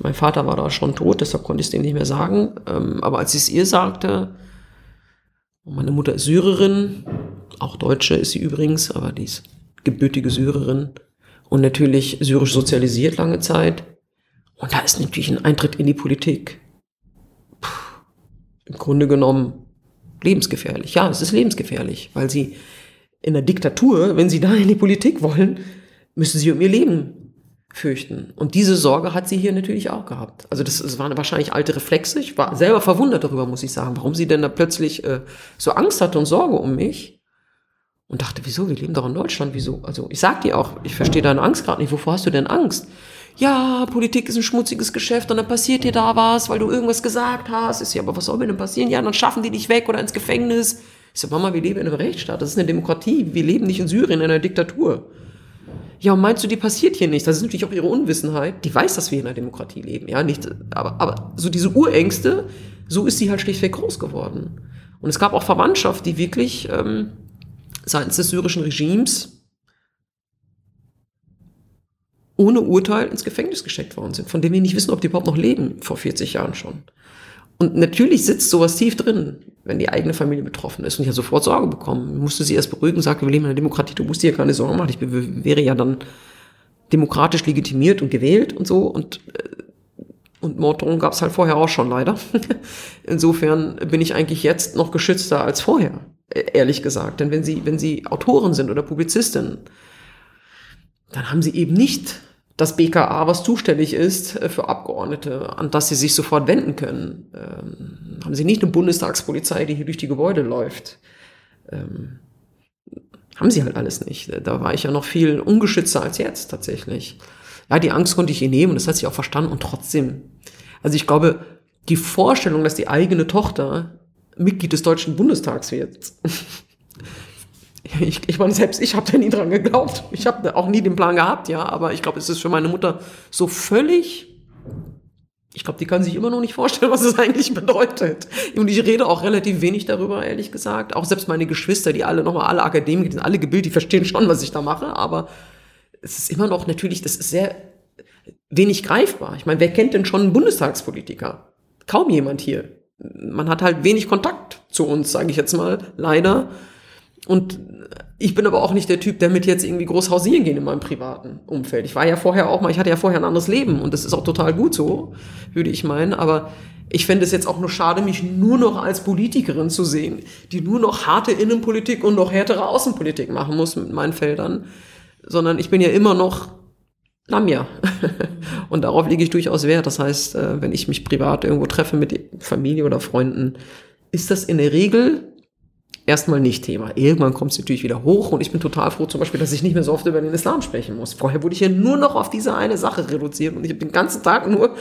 mein Vater war da schon tot, deshalb konnte ich es dem nicht mehr sagen. Ähm, aber als ich es ihr sagte, meine Mutter ist Syrerin, auch Deutsche ist sie übrigens, aber die ist gebürtige Syrerin und natürlich syrisch sozialisiert lange Zeit. Und da ist natürlich ein Eintritt in die Politik Puh, im Grunde genommen lebensgefährlich. Ja, es ist lebensgefährlich, weil sie in der Diktatur, wenn sie da in die Politik wollen, müssen sie um ihr Leben fürchten. Und diese Sorge hat sie hier natürlich auch gehabt. Also das, das waren wahrscheinlich alte Reflexe. Ich war selber verwundert darüber, muss ich sagen, warum sie denn da plötzlich äh, so Angst hatte und Sorge um mich. Und dachte, wieso? Wir leben doch in Deutschland. Wieso? Also ich sag dir auch, ich verstehe deine Angst gerade nicht. Wovor hast du denn Angst? Ja, Politik ist ein schmutziges Geschäft und dann passiert dir da was, weil du irgendwas gesagt hast. Ist ja, aber was soll mir denn passieren? Ja, dann schaffen die dich weg oder ins Gefängnis. Ich sag, Mama, wir leben in einem Rechtsstaat. Das ist eine Demokratie. Wir leben nicht in Syrien in einer Diktatur. Ja, und meinst du, die passiert hier nicht? Das ist natürlich auch ihre Unwissenheit. Die weiß, dass wir in einer Demokratie leben, ja, nicht, aber, aber so diese Urängste, so ist sie halt schlichtweg groß geworden. Und es gab auch Verwandtschaft, die wirklich ähm, seitens des syrischen Regimes ohne Urteil ins Gefängnis gesteckt worden sind, von denen wir nicht wissen, ob die überhaupt noch leben, vor 40 Jahren schon. Und natürlich sitzt sowas tief drin, wenn die eigene Familie betroffen ist und ich habe sofort Sorge bekommen. Musste sie erst beruhigen, sagte, wir leben in einer Demokratie, du musst dir keine Sorgen machen, ich wäre ja dann demokratisch legitimiert und gewählt und so und äh, und Morddrohungen gab es halt vorher auch schon leider. Insofern bin ich eigentlich jetzt noch geschützter als vorher, e-, ehrlich gesagt. Denn wenn Sie, wenn Sie Autoren sind oder Publizistin, dann haben Sie eben nicht das BKA, was zuständig ist äh, für Abgeordnete, an das sie sich sofort wenden können. Ähm, haben sie nicht eine Bundestagspolizei, die hier durch die Gebäude läuft. Ähm, haben sie halt alles nicht. Da war ich ja noch viel ungeschützter als jetzt tatsächlich. Ja, die Angst konnte ich ihr nehmen, das hat sie auch verstanden und trotzdem. Also ich glaube, die Vorstellung, dass die eigene Tochter Mitglied des Deutschen Bundestags wird, ich, ich meine, selbst ich habe da nie dran geglaubt. Ich habe auch nie den Plan gehabt, ja, aber ich glaube, es ist für meine Mutter so völlig. Ich glaube, die kann sich immer noch nicht vorstellen, was es eigentlich bedeutet. Und ich rede auch relativ wenig darüber, ehrlich gesagt. Auch selbst meine Geschwister, die alle nochmal alle Akademiker, sind alle gebildet, die verstehen schon, was ich da mache, aber es ist immer noch natürlich, das ist sehr wenig greifbar. Ich meine, wer kennt denn schon einen Bundestagspolitiker? Kaum jemand hier. Man hat halt wenig Kontakt zu uns, sage ich jetzt mal, leider. Und ich bin aber auch nicht der Typ, der mit jetzt irgendwie groß hausieren gehen in meinem privaten Umfeld. Ich war ja vorher auch mal, ich hatte ja vorher ein anderes Leben und das ist auch total gut so, würde ich meinen. Aber ich fände es jetzt auch nur schade, mich nur noch als Politikerin zu sehen, die nur noch harte Innenpolitik und noch härtere Außenpolitik machen muss mit meinen Feldern. sondern ich bin ja immer noch Lamia. Und darauf lege ich durchaus Wert. Das heißt, äh, wenn ich mich privat irgendwo treffe mit Familie oder Freunden, ist das in der Regel erstmal nicht Thema. Irgendwann kommt es natürlich wieder hoch und ich bin total froh zum Beispiel, dass ich nicht mehr so oft über den Islam sprechen muss. Vorher wurde ich ja nur noch auf diese eine Sache reduziert und ich habe den ganzen Tag nur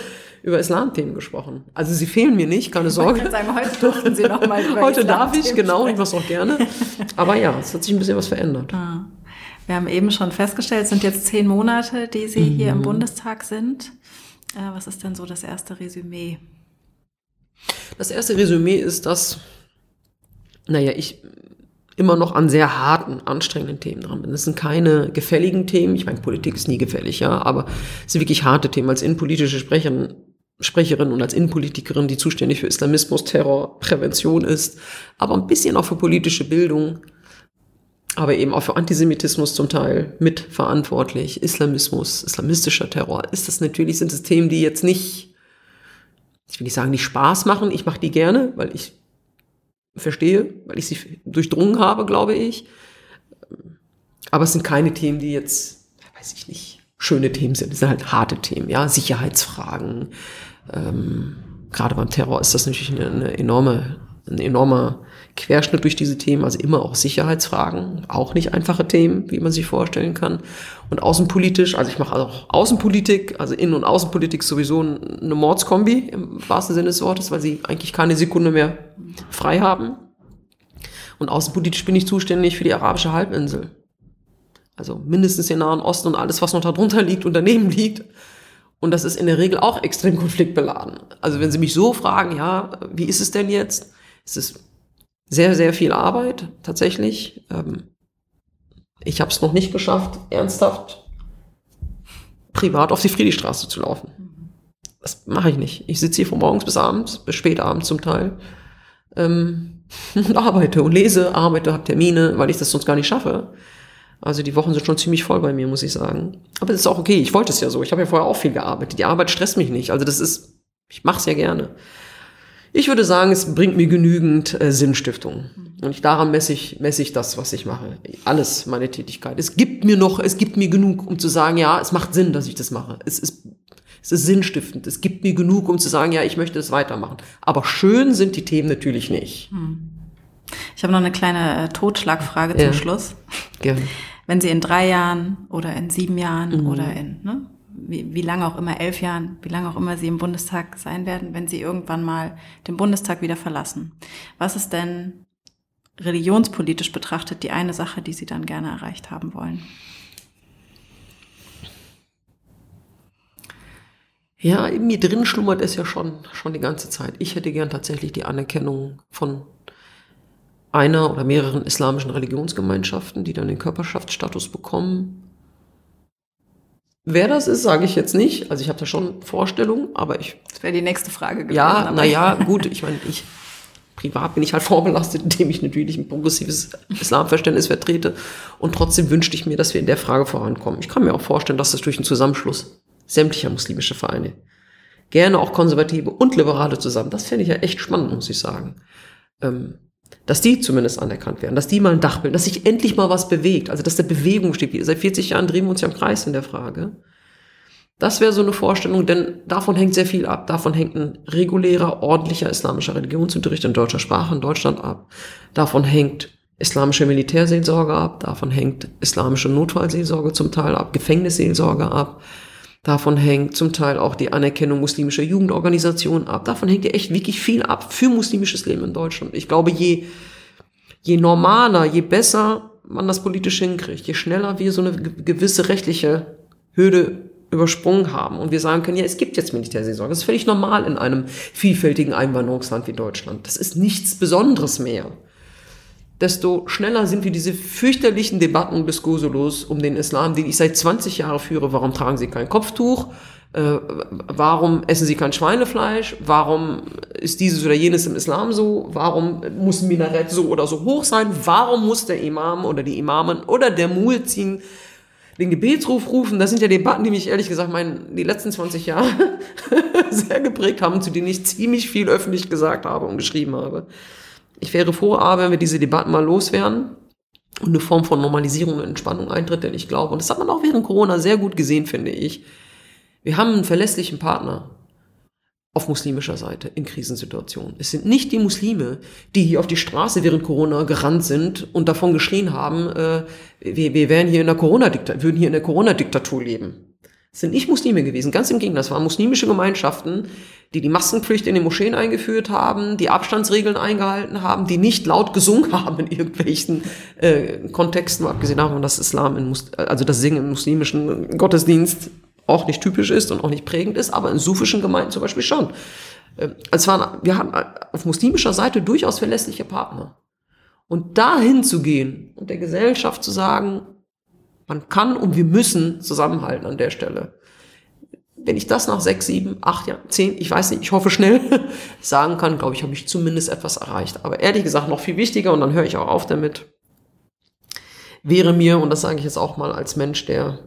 über Islamthemen gesprochen. Also sie fehlen mir nicht, keine Sorge. Ich sagen, heute durften Sie noch mal über Heute darf ich, genau, ich mache auch gerne. Aber ja, es hat sich ein bisschen was verändert. Ah. Wir haben eben schon festgestellt, es sind jetzt zehn Monate, die Sie mhm. hier im Bundestag sind. Äh, was ist denn so das erste Resümee? Das erste Resümee ist, dass naja, ich immer noch an sehr harten, anstrengenden Themen dran bin. Das sind keine gefälligen Themen. Ich meine, Politik ist nie gefällig, ja, aber es sind wirklich harte Themen. Als innenpolitische Sprecherin, Sprecherin und als Innenpolitikerin, die zuständig für Islamismus, Terror, Prävention ist, aber ein bisschen auch für politische Bildung, aber eben auch für Antisemitismus zum Teil mitverantwortlich, Islamismus, islamistischer Terror, ist das natürlich, sind es Themen, die jetzt nicht, ich will nicht sagen, nicht Spaß machen, ich mache die gerne, weil ich verstehe, weil ich sie durchdrungen habe, glaube ich. Aber es sind keine Themen, die jetzt, weiß ich nicht, schöne Themen sind. Es sind halt harte Themen, ja, Sicherheitsfragen. Ähm, gerade beim Terror ist das natürlich eine, eine enorme, ein enormer Querschnitt durch diese Themen, also immer auch Sicherheitsfragen, auch nicht einfache Themen, wie man sich vorstellen kann. Und außenpolitisch, also ich mache auch Außenpolitik, also Innen- und Außenpolitik sowieso eine Mordskombi im wahrsten Sinne des Wortes, weil sie eigentlich keine Sekunde mehr frei haben. Und außenpolitisch bin ich zuständig für die arabische Halbinsel. Also mindestens den Nahen Osten und alles, was noch darunter liegt und daneben liegt. Und das ist in der Regel auch extrem konfliktbeladen. Also wenn Sie mich so fragen, ja, wie ist es denn jetzt? Es ist sehr, sehr viel Arbeit tatsächlich. Ähm, ich habe es noch nicht geschafft, ernsthaft privat auf die Friedrichstraße zu laufen. Das mache ich nicht. Ich sitze hier von morgens bis abends, bis spät abends zum Teil ähm, und arbeite und lese, arbeite, habe Termine, weil ich das sonst gar nicht schaffe. Also die Wochen sind schon ziemlich voll bei mir, muss ich sagen. Aber das ist auch okay. Ich wollte es ja so. Ich habe ja vorher auch viel gearbeitet. Die Arbeit stresst mich nicht. Also das ist, ich mache es ja gerne. Ich würde sagen, es bringt mir genügend äh, Sinnstiftung. Und ich, daran messe ich, messe ich das, was ich mache. Alles, meine Tätigkeit. Es gibt mir noch, es gibt mir genug, um zu sagen, ja, es macht Sinn, dass ich das mache. Es ist, es ist sinnstiftend. Es gibt mir genug, um zu sagen, ja, ich möchte das weitermachen. Aber schön sind die Themen natürlich nicht. Hm. Ich habe noch eine kleine äh, Totschlagfrage ja. zum Schluss. Gerne. Wenn Sie in drei Jahren oder in sieben Jahren mhm. oder in ne, wie, wie lange auch immer, elf Jahren, wie lange auch immer Sie im Bundestag sein werden, wenn Sie irgendwann mal den Bundestag wieder verlassen. Was ist denn religionspolitisch betrachtet die eine Sache, die Sie dann gerne erreicht haben wollen? Ja, in mir drin schlummert es ja schon, schon die ganze Zeit. Ich hätte gern tatsächlich die Anerkennung von einer oder mehreren islamischen Religionsgemeinschaften, die dann den Körperschaftsstatus bekommen Wer das ist, sage ich jetzt nicht. Also ich habe da schon Vorstellungen, aber ich. Das wäre die nächste Frage gewesen. Ja, naja, gut. Ich meine, ich privat bin ich halt vorbelastet, indem ich natürlich ein progressives Islamverständnis vertrete. Und trotzdem wünschte ich mir, dass wir in der Frage vorankommen. Ich kann mir auch vorstellen, dass das durch einen Zusammenschluss sämtlicher muslimische Vereine, gerne auch konservative und liberale zusammen, das fände ich ja echt spannend, muss ich sagen. Ähm, dass die zumindest anerkannt werden, dass die mal ein Dach bilden, dass sich endlich mal was bewegt, also dass der Bewegung steht. Seit 40 Jahren drehen wir uns ja im Kreis in der Frage. Das wäre so eine Vorstellung, denn davon hängt sehr viel ab. Davon hängt ein regulärer, ordentlicher islamischer Religionsunterricht in deutscher Sprache in Deutschland ab. Davon hängt islamische Militärseelsorge ab. Davon hängt islamische Notfallseelsorge zum Teil ab, Gefängnisseelsorge ab. Davon hängt zum Teil auch die Anerkennung muslimischer Jugendorganisationen ab. Davon hängt ja echt wirklich viel ab für muslimisches Leben in Deutschland. Ich glaube, je, je normaler, je besser man das politisch hinkriegt, je schneller wir so eine gewisse rechtliche Hürde übersprungen haben und wir sagen können, ja, es gibt jetzt Militärseelsorge. Das ist völlig normal in einem vielfältigen Einwanderungsland wie Deutschland. Das ist nichts Besonderes mehr desto schneller sind wir diese fürchterlichen Debatten bis Gosolos um den Islam, den ich seit 20 Jahren führe. Warum tragen sie kein Kopftuch? Äh, warum essen sie kein Schweinefleisch? Warum ist dieses oder jenes im Islam so? Warum muss ein Minarett so oder so hoch sein? Warum muss der Imam oder die Imamen oder der Muezzin den Gebetsruf rufen? Das sind ja Debatten, die mich ehrlich gesagt mein, die letzten 20 Jahre sehr geprägt haben, zu denen ich ziemlich viel öffentlich gesagt habe und geschrieben habe. Ich wäre froh, aber wenn wir diese Debatten mal loswerden. und eine Form von Normalisierung und Entspannung eintritt, denn ich glaube, und das hat man auch während Corona sehr gut gesehen, finde ich, wir haben einen verlässlichen Partner auf muslimischer Seite in Krisensituationen. Es sind nicht die Muslime, die hier auf die Straße während Corona gerannt sind und davon geschrien haben, äh, wir, wir wären hier in der Corona-Diktatur, würden hier in der Corona-Diktatur leben. Sind nicht Muslime gewesen, ganz im Gegenteil. Das waren muslimische Gemeinschaften, die die Maskenpflicht in den Moscheen eingeführt haben, die Abstandsregeln eingehalten haben, die nicht laut gesungen haben in irgendwelchen äh, Kontexten, abgesehen davon, dass Islam, in, also das Singen im muslimischen Gottesdienst auch nicht typisch ist und auch nicht prägend ist, aber in sufischen Gemeinden zum Beispiel schon. Ähm, es waren, wir hatten auf muslimischer Seite durchaus verlässliche Partner. Und dahin zu gehen und der Gesellschaft zu sagen, man kann und wir müssen zusammenhalten an der Stelle. Wenn ich das nach sechs, sieben, acht Jahren, zehn, ich weiß nicht, ich hoffe schnell sagen kann, glaube ich, habe ich zumindest etwas erreicht. Aber ehrlich gesagt, noch viel wichtiger, und dann höre ich auch auf damit, wäre mir, und das sage ich jetzt auch mal als Mensch, der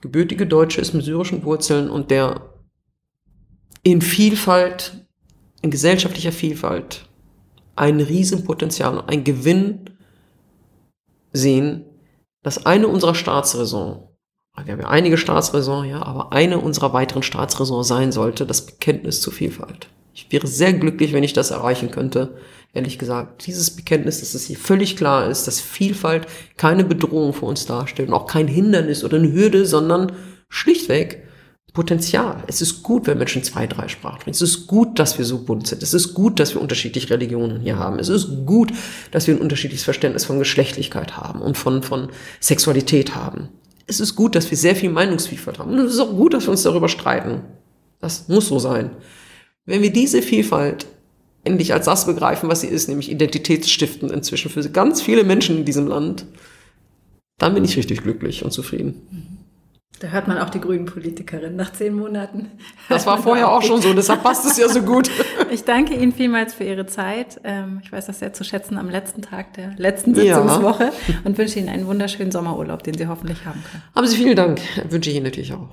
gebürtige Deutsche ist mit syrischen Wurzeln und der in Vielfalt, in gesellschaftlicher Vielfalt ein Riesenpotenzial ein Gewinn sehen, dass eine unserer Staatsräson, wir haben ja einige Staatsräson, ja, aber eine unserer weiteren Staatsräson sein sollte, das Bekenntnis zur Vielfalt. Ich wäre sehr glücklich, wenn ich das erreichen könnte. Ehrlich gesagt, dieses Bekenntnis, dass es hier völlig klar ist, dass Vielfalt keine Bedrohung für uns darstellt und auch kein Hindernis oder eine Hürde, sondern schlichtweg Potenzial. Es ist gut, wenn Menschen zwei, drei Sprachen sprechen. Es ist gut, dass wir so bunt sind. Es ist gut, dass wir unterschiedliche Religionen hier haben. Es ist gut, dass wir ein unterschiedliches Verständnis von Geschlechtlichkeit haben und von, von Sexualität haben. Es ist gut, dass wir sehr viel Meinungsvielfalt haben. Und es ist auch gut, dass wir uns darüber streiten. Das muss so sein. Wenn wir diese Vielfalt endlich als das begreifen, was sie ist, nämlich identitätsstiftend inzwischen für ganz viele Menschen in diesem Land, dann bin ich richtig glücklich und zufrieden. Da hört man auch die grünen Politikerin nach zehn Monaten. Das war vorher auch schon so, deshalb passt es ja so gut. Ich danke Ihnen vielmals für Ihre Zeit. Ähm, ich weiß das sehr zu schätzen am letzten Tag der letzten Sitzungswoche ja. und wünsche Ihnen einen wunderschönen Sommerurlaub, den Sie hoffentlich haben können. Haben Sie vielen Dank, wünsche ich Ihnen natürlich auch.